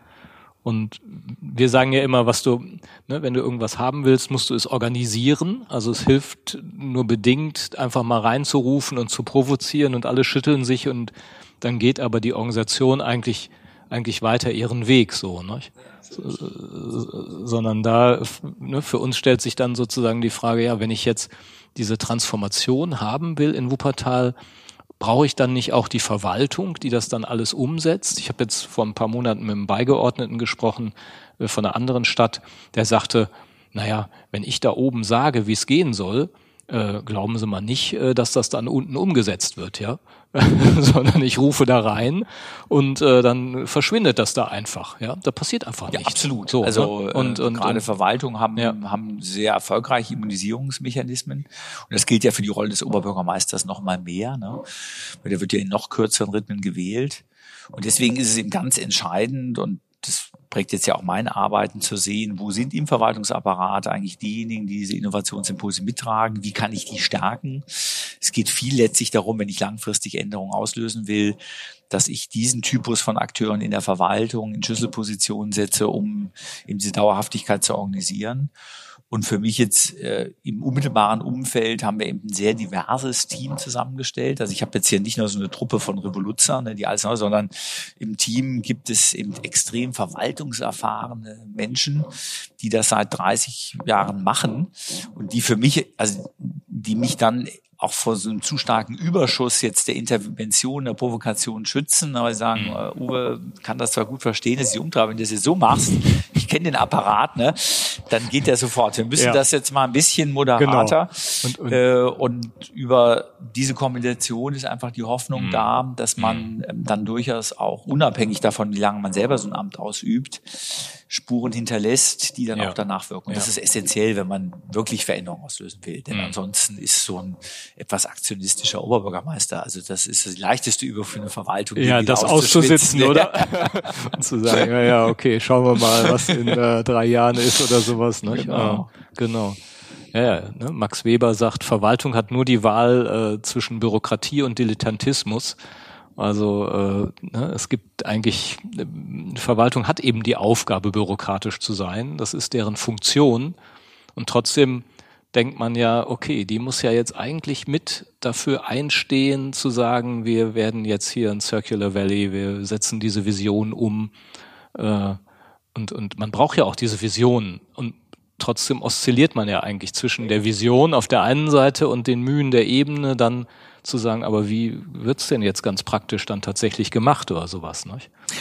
und wir sagen ja immer, was du, ne, wenn du irgendwas haben willst, musst du es organisieren. Also es hilft nur bedingt, einfach mal reinzurufen und zu provozieren und alle schütteln sich und dann geht aber die Organisation eigentlich eigentlich weiter ihren Weg so, ne? sondern da ne, für uns stellt sich dann sozusagen die Frage, ja, wenn ich jetzt diese Transformation haben will in Wuppertal, brauche ich dann nicht auch die Verwaltung, die das dann alles umsetzt? Ich habe jetzt vor ein paar Monaten mit einem Beigeordneten gesprochen äh, von einer anderen Stadt, der sagte, naja, wenn ich da oben sage, wie es gehen soll, äh, glauben Sie mal nicht, äh, dass das dann unten umgesetzt wird, ja. <laughs> sondern ich rufe da rein und äh, dann verschwindet das da einfach. Ja, da passiert einfach ja, nichts. Absolut. So, also ne? und, und, gerade und, Verwaltungen haben ja. haben sehr erfolgreiche Immunisierungsmechanismen und das gilt ja für die Rolle des Oberbürgermeisters noch mal mehr. Ne? Weil der wird ja in noch kürzeren Rhythmen gewählt und deswegen ist es eben ganz entscheidend und das prägt jetzt ja auch mein Arbeiten zu sehen, wo sind im Verwaltungsapparat eigentlich diejenigen, die diese Innovationsimpulse mittragen, wie kann ich die stärken. Es geht viel letztlich darum, wenn ich langfristig Änderungen auslösen will, dass ich diesen Typus von Akteuren in der Verwaltung in Schlüsselpositionen setze, um eben diese Dauerhaftigkeit zu organisieren. Und für mich jetzt äh, im unmittelbaren Umfeld haben wir eben ein sehr diverses Team zusammengestellt. Also ich habe jetzt hier nicht nur so eine Truppe von Revoluzern, ne, die alles, sondern im Team gibt es eben extrem verwaltungserfahrene Menschen, die das seit 30 Jahren machen und die für mich, also die mich dann auch vor so einem zu starken Überschuss jetzt der Intervention, der Provokation schützen, aber sagen, mhm. äh, Uwe kann das zwar gut verstehen, dass ich umtreibe, wenn du das jetzt so machst, ich kenne den Apparat, ne, dann geht der sofort. Wir müssen ja. das jetzt mal ein bisschen moderater genau. und, und, äh, und über diese Kombination ist einfach die Hoffnung mhm. da, dass man mhm. ähm, dann durchaus auch unabhängig davon, wie lange man selber so ein Amt ausübt, Spuren hinterlässt, die dann ja. auch danach wirken. Und ja. das ist essentiell, wenn man wirklich Veränderungen auslösen will. Denn mhm. ansonsten ist so ein etwas aktionistischer Oberbürgermeister, also das ist das leichteste Übung für eine Verwaltung. Ja, das auszusitzen, <laughs> oder? <laughs> Und zu sagen, ja, ja, okay, schauen wir mal, was in äh, drei Jahren ist oder sowas. Ne? Genau. Genau. Ja, ja ne? Max Weber sagt, Verwaltung hat nur die Wahl äh, zwischen Bürokratie und Dilettantismus. Also äh, ne, es gibt eigentlich, äh, Verwaltung hat eben die Aufgabe, bürokratisch zu sein. Das ist deren Funktion. Und trotzdem denkt man ja, okay, die muss ja jetzt eigentlich mit dafür einstehen, zu sagen, wir werden jetzt hier in Circular Valley, wir setzen diese Vision um. Äh, und, und man braucht ja auch diese Vision. Und trotzdem oszilliert man ja eigentlich zwischen der Vision auf der einen Seite und den Mühen der Ebene dann zu sagen, aber wie wird's denn jetzt ganz praktisch dann tatsächlich gemacht oder sowas? Ne?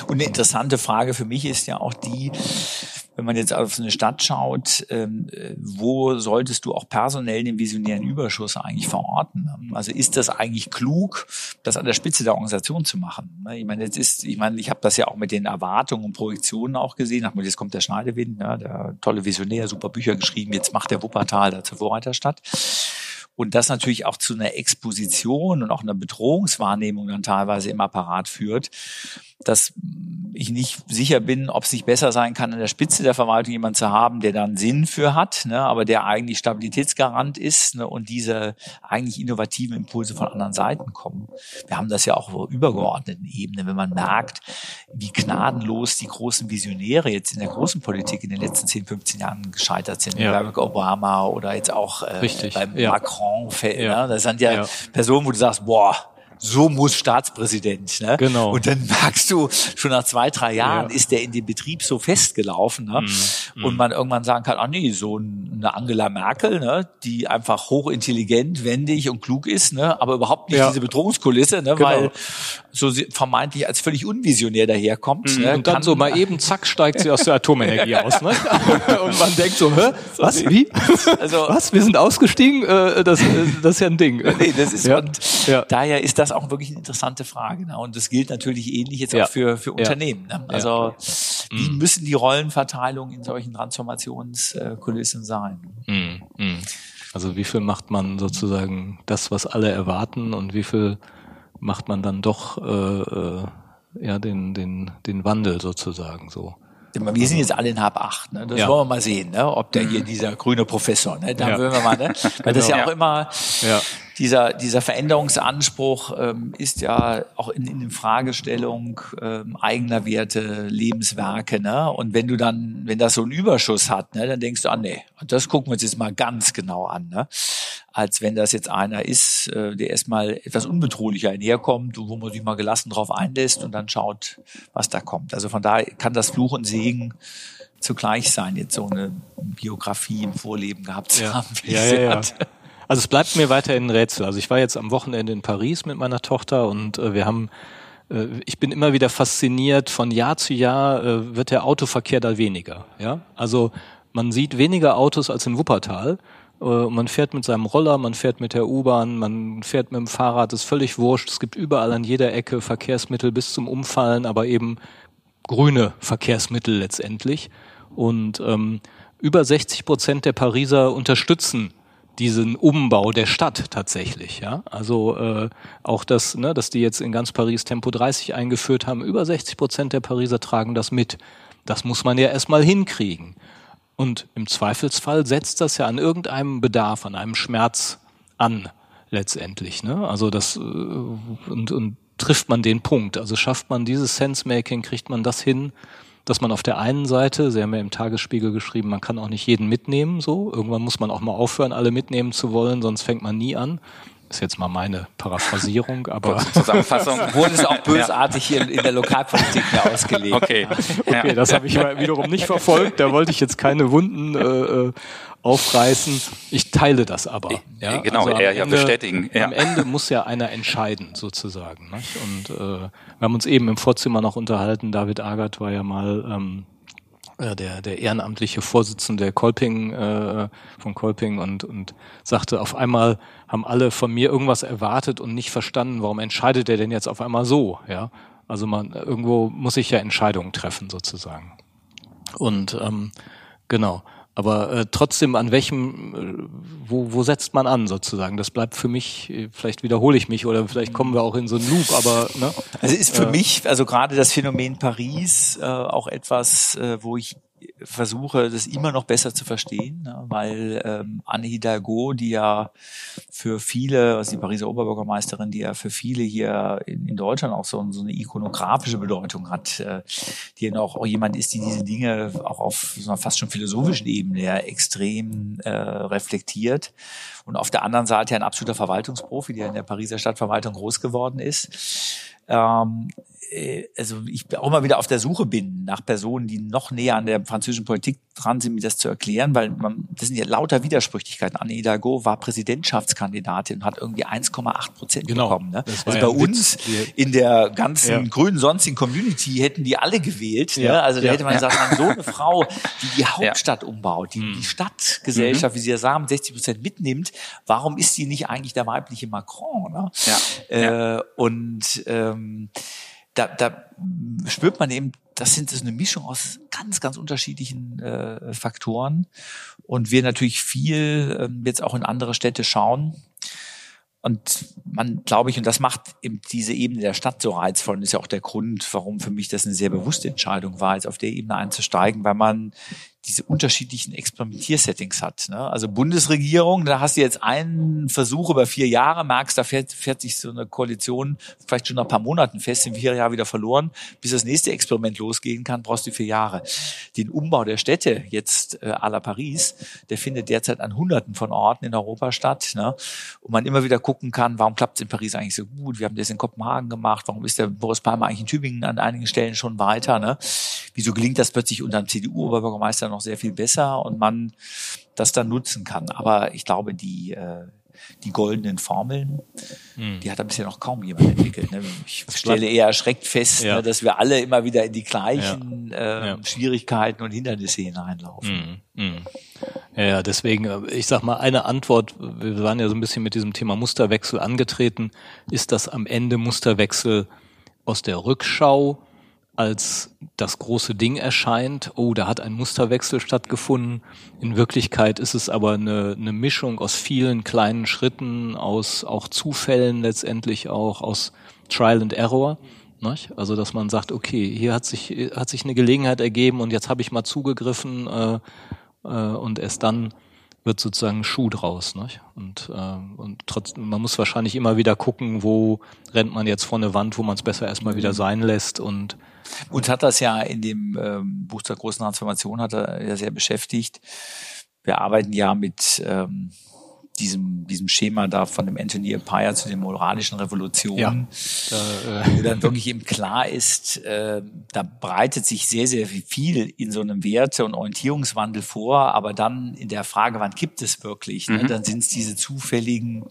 Und eine interessante Frage für mich ist ja auch die, wenn man jetzt auf eine Stadt schaut, ähm, wo solltest du auch personell den visionären Überschuss eigentlich verorten? Also ist das eigentlich klug, das an der Spitze der Organisation zu machen? Ich meine, jetzt ist, ich meine, ich habe das ja auch mit den Erwartungen und Projektionen auch gesehen. Ach, jetzt kommt der Schneidewind, ja, der tolle Visionär, super Bücher geschrieben, jetzt macht der Wuppertal da zur Vorreiterstadt. Und das natürlich auch zu einer Exposition und auch einer Bedrohungswahrnehmung dann teilweise im Apparat führt, dass ich nicht sicher bin, ob es nicht besser sein kann, an der Spitze der Verwaltung jemand zu haben, der dann Sinn für hat, ne, aber der eigentlich Stabilitätsgarant ist ne, und diese eigentlich innovativen Impulse von anderen Seiten kommen. Wir haben das ja auch auf übergeordneten Ebene, wenn man merkt, wie gnadenlos die großen Visionäre jetzt in der großen Politik in den letzten 10, 15 Jahren gescheitert sind. Ja. Barack Obama oder jetzt auch äh, beim ja. Macron. Ja. Ne, das sind ja, ja Personen, wo du sagst, boah, so muss Staatspräsident. Ne? Genau. Und dann merkst du, schon nach zwei, drei Jahren ja. ist der in dem Betrieb so festgelaufen. Ne? Mm, Und man irgendwann sagen kann, ach nee, so eine Angela Merkel, ne? die einfach hochintelligent, wendig und klug ist, ne? aber überhaupt nicht ja. diese Bedrohungskulisse, ne? Genau. weil so vermeintlich als völlig unvisionär daherkommt. Mm, ne? Und dann so mal eben, zack, steigt sie aus der Atomenergie aus. Ne? <laughs> und man denkt so, hä? Was? Wie? Also, Was? Wir sind ausgestiegen? Äh, das, äh, das ist ja ein Ding. <laughs> Nee, das ist, ja. und ja. daher ist das auch wirklich eine interessante Frage. Ne? Und das gilt natürlich ähnlich jetzt ja. auch für, für Unternehmen. Ne? Also wie mhm. müssen die Rollenverteilungen in solchen Transformationskulissen sein? Mhm. Mhm. Also wie viel macht man sozusagen das, was alle erwarten und wie viel macht man dann doch äh, äh ja den, den, den Wandel sozusagen so? Wir sind jetzt alle in Hab 8, ne? Das ja. wollen wir mal sehen, ne? ob der hier mhm. dieser grüne Professor, ne? Da ja. wollen wir mal, ne? <laughs> Weil das genau. ja auch immer ja dieser, dieser Veränderungsanspruch ähm, ist ja auch in, in der Fragestellung ähm, eigener Werte, Lebenswerke. Ne? Und wenn du dann, wenn das so einen Überschuss hat, ne, dann denkst du, ah nee, das gucken wir uns jetzt mal ganz genau an. Ne? Als wenn das jetzt einer ist, äh, der erstmal etwas unbedrohlicher einherkommt, wo man sich mal gelassen drauf einlässt und dann schaut, was da kommt. Also von daher kann das Fluch und Segen zugleich sein, jetzt so eine Biografie im Vorleben gehabt zu ja. haben. Wie ja, ja, ja. Also es bleibt mir weiterhin ein Rätsel. Also ich war jetzt am Wochenende in Paris mit meiner Tochter und äh, wir haben äh, ich bin immer wieder fasziniert, von Jahr zu Jahr äh, wird der Autoverkehr da weniger. Ja? Also man sieht weniger Autos als in Wuppertal. Äh, man fährt mit seinem Roller, man fährt mit der U-Bahn, man fährt mit dem Fahrrad, ist völlig wurscht. Es gibt überall an jeder Ecke Verkehrsmittel bis zum Umfallen, aber eben grüne Verkehrsmittel letztendlich. Und ähm, über 60 Prozent der Pariser unterstützen diesen Umbau der Stadt tatsächlich. Ja? Also äh, auch das, ne, dass die jetzt in ganz Paris Tempo 30 eingeführt haben, über 60 Prozent der Pariser tragen das mit. Das muss man ja erstmal hinkriegen. Und im Zweifelsfall setzt das ja an irgendeinem Bedarf, an einem Schmerz an, letztendlich. Ne? Also das äh, und, und trifft man den Punkt. Also schafft man dieses Sense-Making, kriegt man das hin, dass man auf der einen Seite, Sie haben ja im Tagesspiegel geschrieben, man kann auch nicht jeden mitnehmen, so. Irgendwann muss man auch mal aufhören, alle mitnehmen zu wollen, sonst fängt man nie an. ist jetzt mal meine Paraphrasierung, aber Zusammenfassung <laughs> wurde es auch bösartig hier in der Lokalpolitik mehr ausgelegt. Okay, <laughs> okay das habe ich wiederum nicht verfolgt. Da wollte ich jetzt keine Wunden äh, äh aufreißen. Ich teile das aber. Ja? Genau, also eher ja bestätigen. Ja. Am Ende muss ja einer entscheiden, sozusagen. Nicht? Und äh, wir haben uns eben im Vorzimmer noch unterhalten. David Agert war ja mal ähm, äh, der, der ehrenamtliche Vorsitzende der Kolping, äh, von Kolping und, und sagte, auf einmal haben alle von mir irgendwas erwartet und nicht verstanden, warum entscheidet er denn jetzt auf einmal so, ja? Also man, irgendwo muss ich ja Entscheidungen treffen, sozusagen. Und ähm, genau. Aber äh, trotzdem, an welchem, äh, wo, wo setzt man an sozusagen? Das bleibt für mich, äh, vielleicht wiederhole ich mich oder vielleicht kommen wir auch in so einen Loop, aber ne? Also ist für äh, mich, also gerade das Phänomen Paris äh, auch etwas, äh, wo ich versuche, das immer noch besser zu verstehen, ne? weil ähm, Anne Hidalgo, die ja für viele, also die Pariser Oberbürgermeisterin, die ja für viele hier in, in Deutschland auch so, so eine ikonografische Bedeutung hat, äh, die ja auch, auch jemand ist, die diese Dinge auch auf so einer fast schon philosophischen Ebene ja extrem äh, reflektiert und auf der anderen Seite ein absoluter Verwaltungsprofi, der in der Pariser Stadtverwaltung groß geworden ist. Ähm, äh, also ich auch immer wieder auf der Suche bin nach Personen, die noch näher an der französischen Politik dran sind, mir das zu erklären, weil man, das sind ja lauter Widersprüchlichkeiten. Anne Hidalgo war Präsidentschaftskandidatin und hat irgendwie 1,8 Prozent genau. bekommen. Ne? Also bei uns in der ganzen ja. grünen sonstigen Community hätten die alle gewählt. Ne? Ja. Ne? Also da hätte man gesagt, man so eine Frau, die die Hauptstadt umbaut, die die mhm. Stadtgesellschaft, mhm. wie Sie ja sagen, 60 Prozent mitnimmt, warum ist sie nicht eigentlich der weibliche Macron? Ne? Ja. Äh, und ähm, da, da spürt man eben, das sind das eine Mischung aus ganz, ganz unterschiedlichen äh, Faktoren. Und wir natürlich viel ähm, jetzt auch in andere Städte schauen. Und man, glaube ich, und das macht eben diese Ebene der Stadt so reizvoll ist ja auch der Grund, warum für mich das eine sehr bewusste Entscheidung war, jetzt auf der Ebene einzusteigen, weil man diese unterschiedlichen Experimentiersettings hat. Ne? Also Bundesregierung, da hast du jetzt einen Versuch über vier Jahre, merkst, da fährt, fährt sich so eine Koalition vielleicht schon nach ein paar Monaten fest, in vier Jahren wieder verloren. Bis das nächste Experiment losgehen kann, brauchst du vier Jahre. Den Umbau der Städte, jetzt äh, à la Paris, der findet derzeit an Hunderten von Orten in Europa statt. Ne? Und man immer wieder gucken kann, warum klappt es in Paris eigentlich so gut? Wir haben das in Kopenhagen gemacht. Warum ist der Boris Palmer eigentlich in Tübingen an einigen Stellen schon weiter? Ne? Wieso gelingt das plötzlich unter dem CDU-Oberbürgermeister noch sehr viel besser und man das dann nutzen kann. Aber ich glaube, die, äh, die goldenen Formeln, hm. die hat da bisher noch kaum jemand entwickelt. Ne? Ich stelle eher erschreckt fest, ja. ne, dass wir alle immer wieder in die gleichen ja. Äh, ja. Schwierigkeiten und Hindernisse hineinlaufen. Hm. Hm. Ja, deswegen, äh, ich sag mal, eine Antwort, wir waren ja so ein bisschen mit diesem Thema Musterwechsel angetreten, ist das am Ende Musterwechsel aus der Rückschau als das große Ding erscheint, oh, da hat ein Musterwechsel stattgefunden. In Wirklichkeit ist es aber eine, eine Mischung aus vielen kleinen Schritten, aus auch Zufällen letztendlich auch, aus Trial and Error. Nicht? Also dass man sagt, okay, hier hat sich, hat sich eine Gelegenheit ergeben und jetzt habe ich mal zugegriffen äh, äh, und erst dann wird sozusagen ein Schuh draus. Nicht? Und, äh, und trotzdem, man muss wahrscheinlich immer wieder gucken, wo rennt man jetzt vor eine Wand, wo man es besser erstmal wieder sein lässt und uns hat das ja in dem ähm, Buch zur großen Transformation hat er ja sehr beschäftigt. Wir arbeiten ja mit ähm, diesem, diesem Schema da von dem Anthony Empire zu den moralischen Revolutionen, ja, da, äh. wo dann wirklich eben klar ist, äh, da breitet sich sehr, sehr viel in so einem Werte- und Orientierungswandel vor, aber dann in der Frage, wann gibt es wirklich, ne, mhm. ne, dann sind es diese zufälligen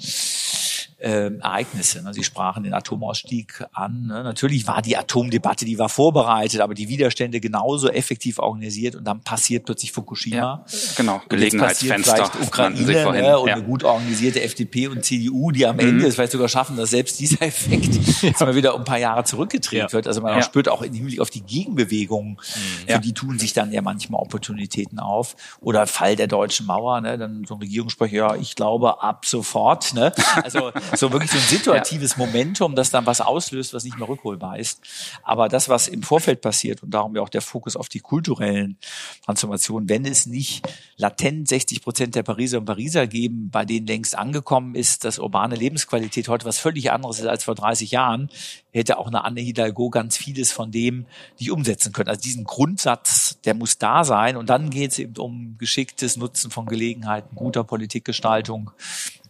äh, Ereignisse. Ne? Sie sprachen den Atomausstieg an. Ne? Natürlich war die Atomdebatte, die war vorbereitet, aber die Widerstände genauso effektiv organisiert und dann passiert plötzlich Fukushima. Ja, genau, Gelegenheitsfenster. Ukraine ne? und ja. eine gut organisierte FDP und CDU, die am Ende mhm. es vielleicht sogar schaffen, dass selbst dieser <laughs> Effekt jetzt mal wieder um ein paar Jahre zurückgedreht ja. wird. Also man spürt auch im Hinblick auf die Gegenbewegung, mhm. für die tun sich dann ja manchmal Opportunitäten auf. Oder Fall der deutschen Mauer, ne? dann so ein Regierungssprecher, ja, ich glaube ab sofort. Ne? Also so wirklich so ein situatives ja. Momentum, das dann was auslöst, was nicht mehr rückholbar ist. Aber das, was im Vorfeld passiert und darum ja auch der Fokus auf die kulturellen Transformationen, wenn es nicht latent 60 Prozent der Pariser und Pariser geben, bei denen längst angekommen ist, dass urbane Lebensqualität heute was völlig anderes ist als vor 30 Jahren, hätte auch eine Anne Hidalgo ganz vieles von dem nicht umsetzen können. Also diesen Grundsatz, der muss da sein. Und dann geht es eben um geschicktes Nutzen von Gelegenheiten, guter Politikgestaltung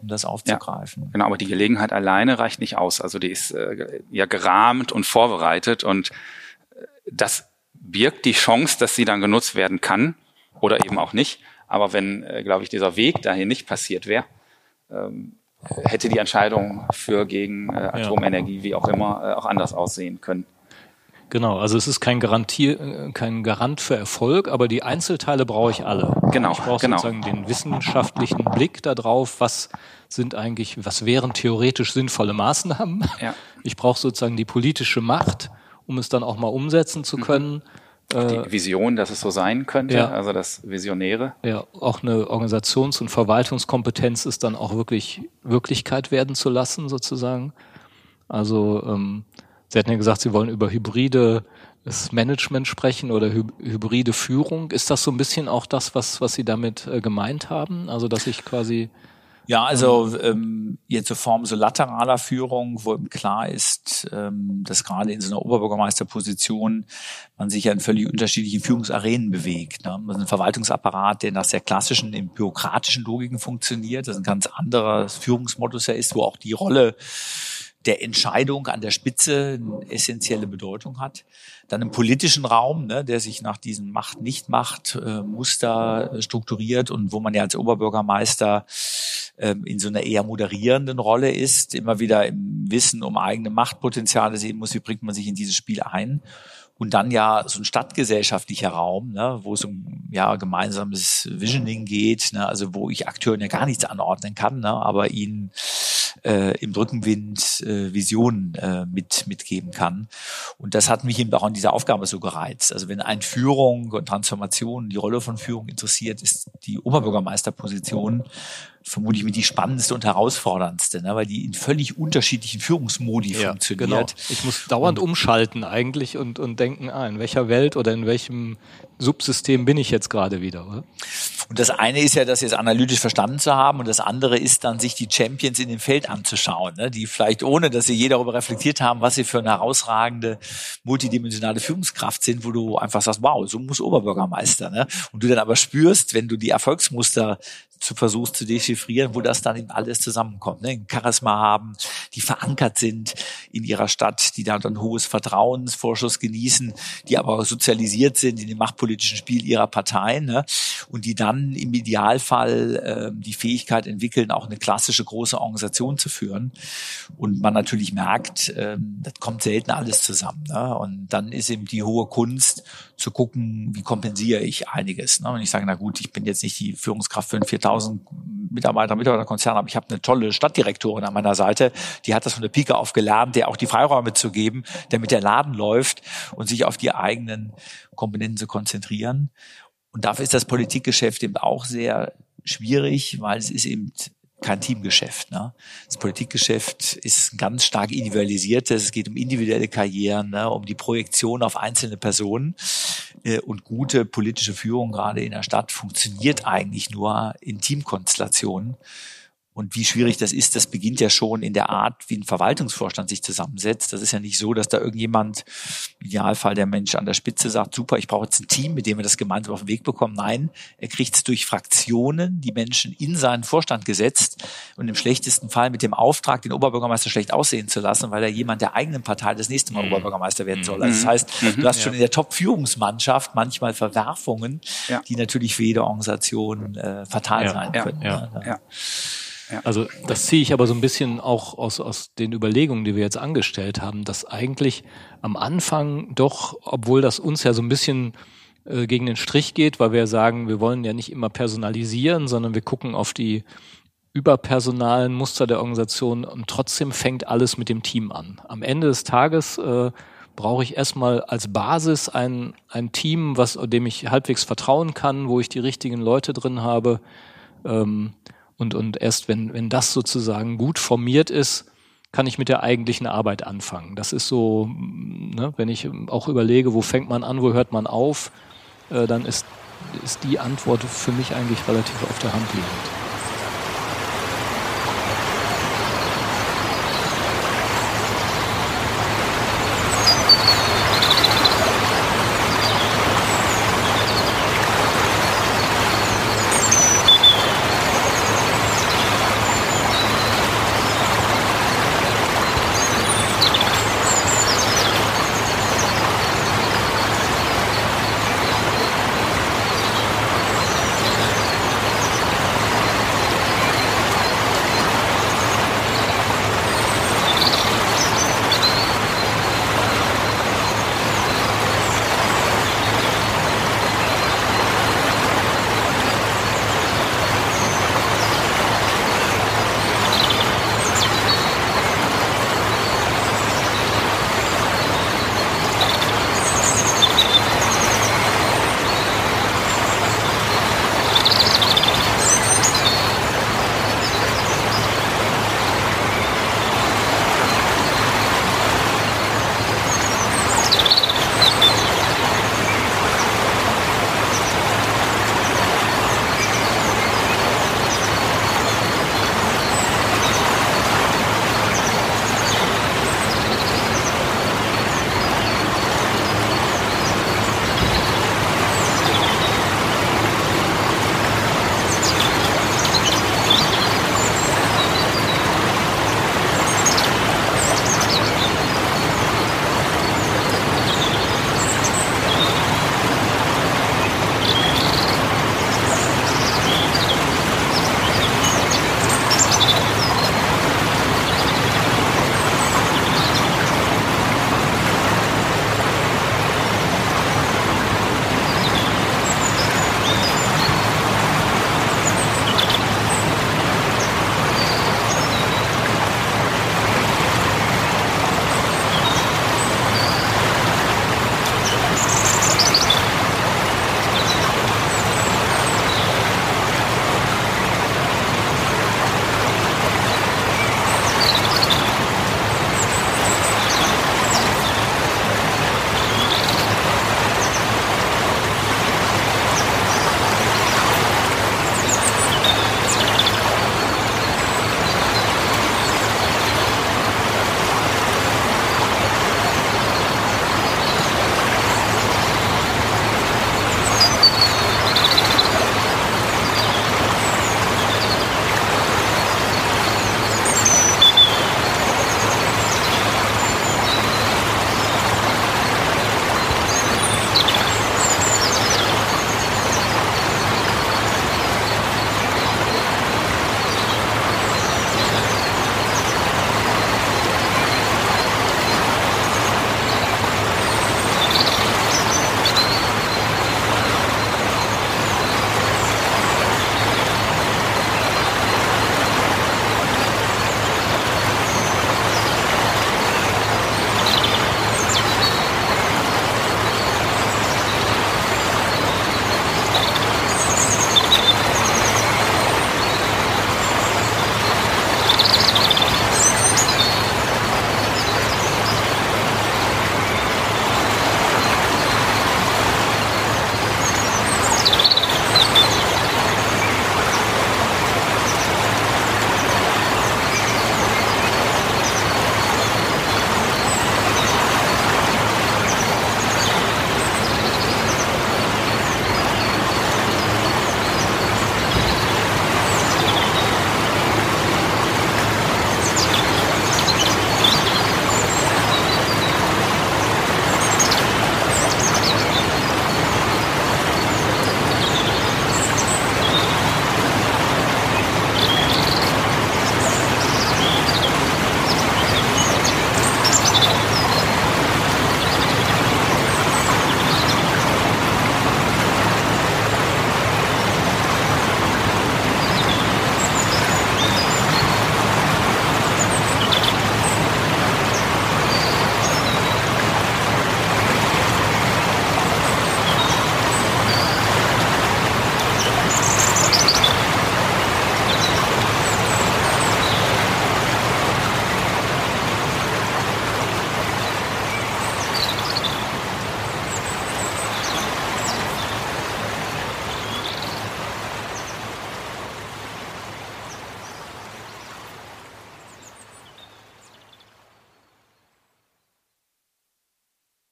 um das aufzugreifen. Ja, genau, aber die Gelegenheit alleine reicht nicht aus. Also die ist äh, ja gerahmt und vorbereitet und äh, das birgt die Chance, dass sie dann genutzt werden kann oder eben auch nicht. Aber wenn, äh, glaube ich, dieser Weg dahin nicht passiert wäre, ähm, hätte die Entscheidung für gegen äh, Atomenergie, wie auch immer, äh, auch anders aussehen können. Genau, also es ist kein Garantier, äh, kein Garant für Erfolg, aber die Einzelteile brauche ich alle. Genau. Ich brauche genau. sozusagen den wissenschaftlichen Blick darauf, was sind eigentlich, was wären theoretisch sinnvolle Maßnahmen. Ja. Ich brauche sozusagen die politische Macht, um es dann auch mal umsetzen zu mhm. können. Die Vision, dass es so sein könnte, ja. also das Visionäre. Ja, auch eine Organisations- und Verwaltungskompetenz ist dann auch wirklich Wirklichkeit werden zu lassen, sozusagen. Also ähm, Sie hatten ja gesagt, Sie wollen über hybride Management sprechen oder hybride Führung. Ist das so ein bisschen auch das, was, was Sie damit äh, gemeint haben? Also, dass ich quasi ja, also ähm, jetzt so Form so lateraler Führung, wo eben klar ist, ähm, dass gerade in so einer Oberbürgermeisterposition man sich ja in völlig unterschiedlichen Führungsarenen bewegt. Ne? Das ist ein Verwaltungsapparat, der nach sehr klassischen, in bürokratischen Logiken funktioniert. Das ein ganz anderes Führungsmodus ja ist, wo auch die Rolle der Entscheidung an der Spitze eine essentielle Bedeutung hat. Dann im politischen Raum, ne, der sich nach diesem Macht-Nicht-Macht-Muster äh, strukturiert und wo man ja als Oberbürgermeister äh, in so einer eher moderierenden Rolle ist, immer wieder im Wissen um eigene Machtpotenziale sehen muss, wie bringt man sich in dieses Spiel ein. Und dann ja so ein stadtgesellschaftlicher Raum, ne, wo es um ja gemeinsames Visioning geht, ne, also wo ich Akteuren ja gar nichts anordnen kann, ne, aber ihnen äh, im Rückenwind äh, Visionen äh, mit, mitgeben kann. Und das hat mich eben auch an dieser Aufgabe so gereizt. Also wenn ein Führung und Transformation, die Rolle von Führung interessiert, ist die Oberbürgermeisterposition vermutlich mit die spannendste und herausforderndste, ne, weil die in völlig unterschiedlichen Führungsmodi ja, funktioniert. Genau. Ich muss dauernd und, umschalten eigentlich und, und denken, ah, in welcher Welt oder in welchem Subsystem bin ich jetzt gerade wieder. Oder? Und das eine ist ja, das jetzt analytisch verstanden zu haben und das andere ist dann, sich die Champions in dem Feld anzuschauen, ne, die vielleicht ohne, dass sie je darüber reflektiert haben, was sie für eine herausragende multidimensionale Führungskraft sind, wo du einfach sagst, wow, so muss Oberbürgermeister. Ne? Und du dann aber spürst, wenn du die Erfolgsmuster zu versuchst zu dechiffrieren, wo das dann eben alles zusammenkommt. Ne? Ein Charisma haben, die verankert sind in ihrer Stadt, die da dann hohes Vertrauensvorschuss genießen, die aber sozialisiert sind in dem machtpolitischen Spiel ihrer Parteien ne? und die dann im Idealfall äh, die Fähigkeit entwickeln, auch eine klassische große Organisation zu führen. Und man natürlich merkt, äh, das kommt selten alles zusammen. Ne? Und dann ist eben die hohe Kunst zu gucken, wie kompensiere ich einiges. Ne? Und ich sage, na gut, ich bin jetzt nicht die Führungskraft für ein 4000 Mitarbeiter, Mitarbeiterkonzern, aber ich habe eine tolle Stadtdirektorin an meiner Seite, die hat das von der Pike auf gelernt, der auch die Freiräume zu geben, damit der Laden läuft und sich auf die eigenen Komponenten zu konzentrieren. Und dafür ist das Politikgeschäft eben auch sehr schwierig, weil es ist eben kein Teamgeschäft. Ne? Das Politikgeschäft ist ganz stark individualisiertes. Es geht um individuelle Karrieren, ne? um die Projektion auf einzelne Personen. Äh, und gute politische Führung gerade in der Stadt funktioniert eigentlich nur in Teamkonstellationen. Und wie schwierig das ist, das beginnt ja schon in der Art, wie ein Verwaltungsvorstand sich zusammensetzt. Das ist ja nicht so, dass da irgendjemand, im Idealfall der Mensch an der Spitze sagt, super, ich brauche jetzt ein Team, mit dem wir das gemeinsam auf den Weg bekommen. Nein, er kriegt es durch Fraktionen, die Menschen in seinen Vorstand gesetzt und im schlechtesten Fall mit dem Auftrag, den Oberbürgermeister schlecht aussehen zu lassen, weil er jemand der eigenen Partei das nächste Mal mhm. Oberbürgermeister werden soll. Also das mhm. heißt, mhm. du hast schon in der Top-Führungsmannschaft manchmal Verwerfungen, ja. die natürlich für jede Organisation äh, fatal ja. sein können. Ja. Also das ziehe ich aber so ein bisschen auch aus, aus den Überlegungen, die wir jetzt angestellt haben, dass eigentlich am Anfang doch, obwohl das uns ja so ein bisschen äh, gegen den Strich geht, weil wir sagen, wir wollen ja nicht immer personalisieren, sondern wir gucken auf die überpersonalen Muster der Organisation und trotzdem fängt alles mit dem Team an. Am Ende des Tages äh, brauche ich erstmal als Basis ein, ein Team, was, dem ich halbwegs vertrauen kann, wo ich die richtigen Leute drin habe. Ähm, und, und erst wenn, wenn das sozusagen gut formiert ist, kann ich mit der eigentlichen Arbeit anfangen. Das ist so, ne, wenn ich auch überlege, wo fängt man an, wo hört man auf, äh, dann ist, ist die Antwort für mich eigentlich relativ auf der Hand liegend.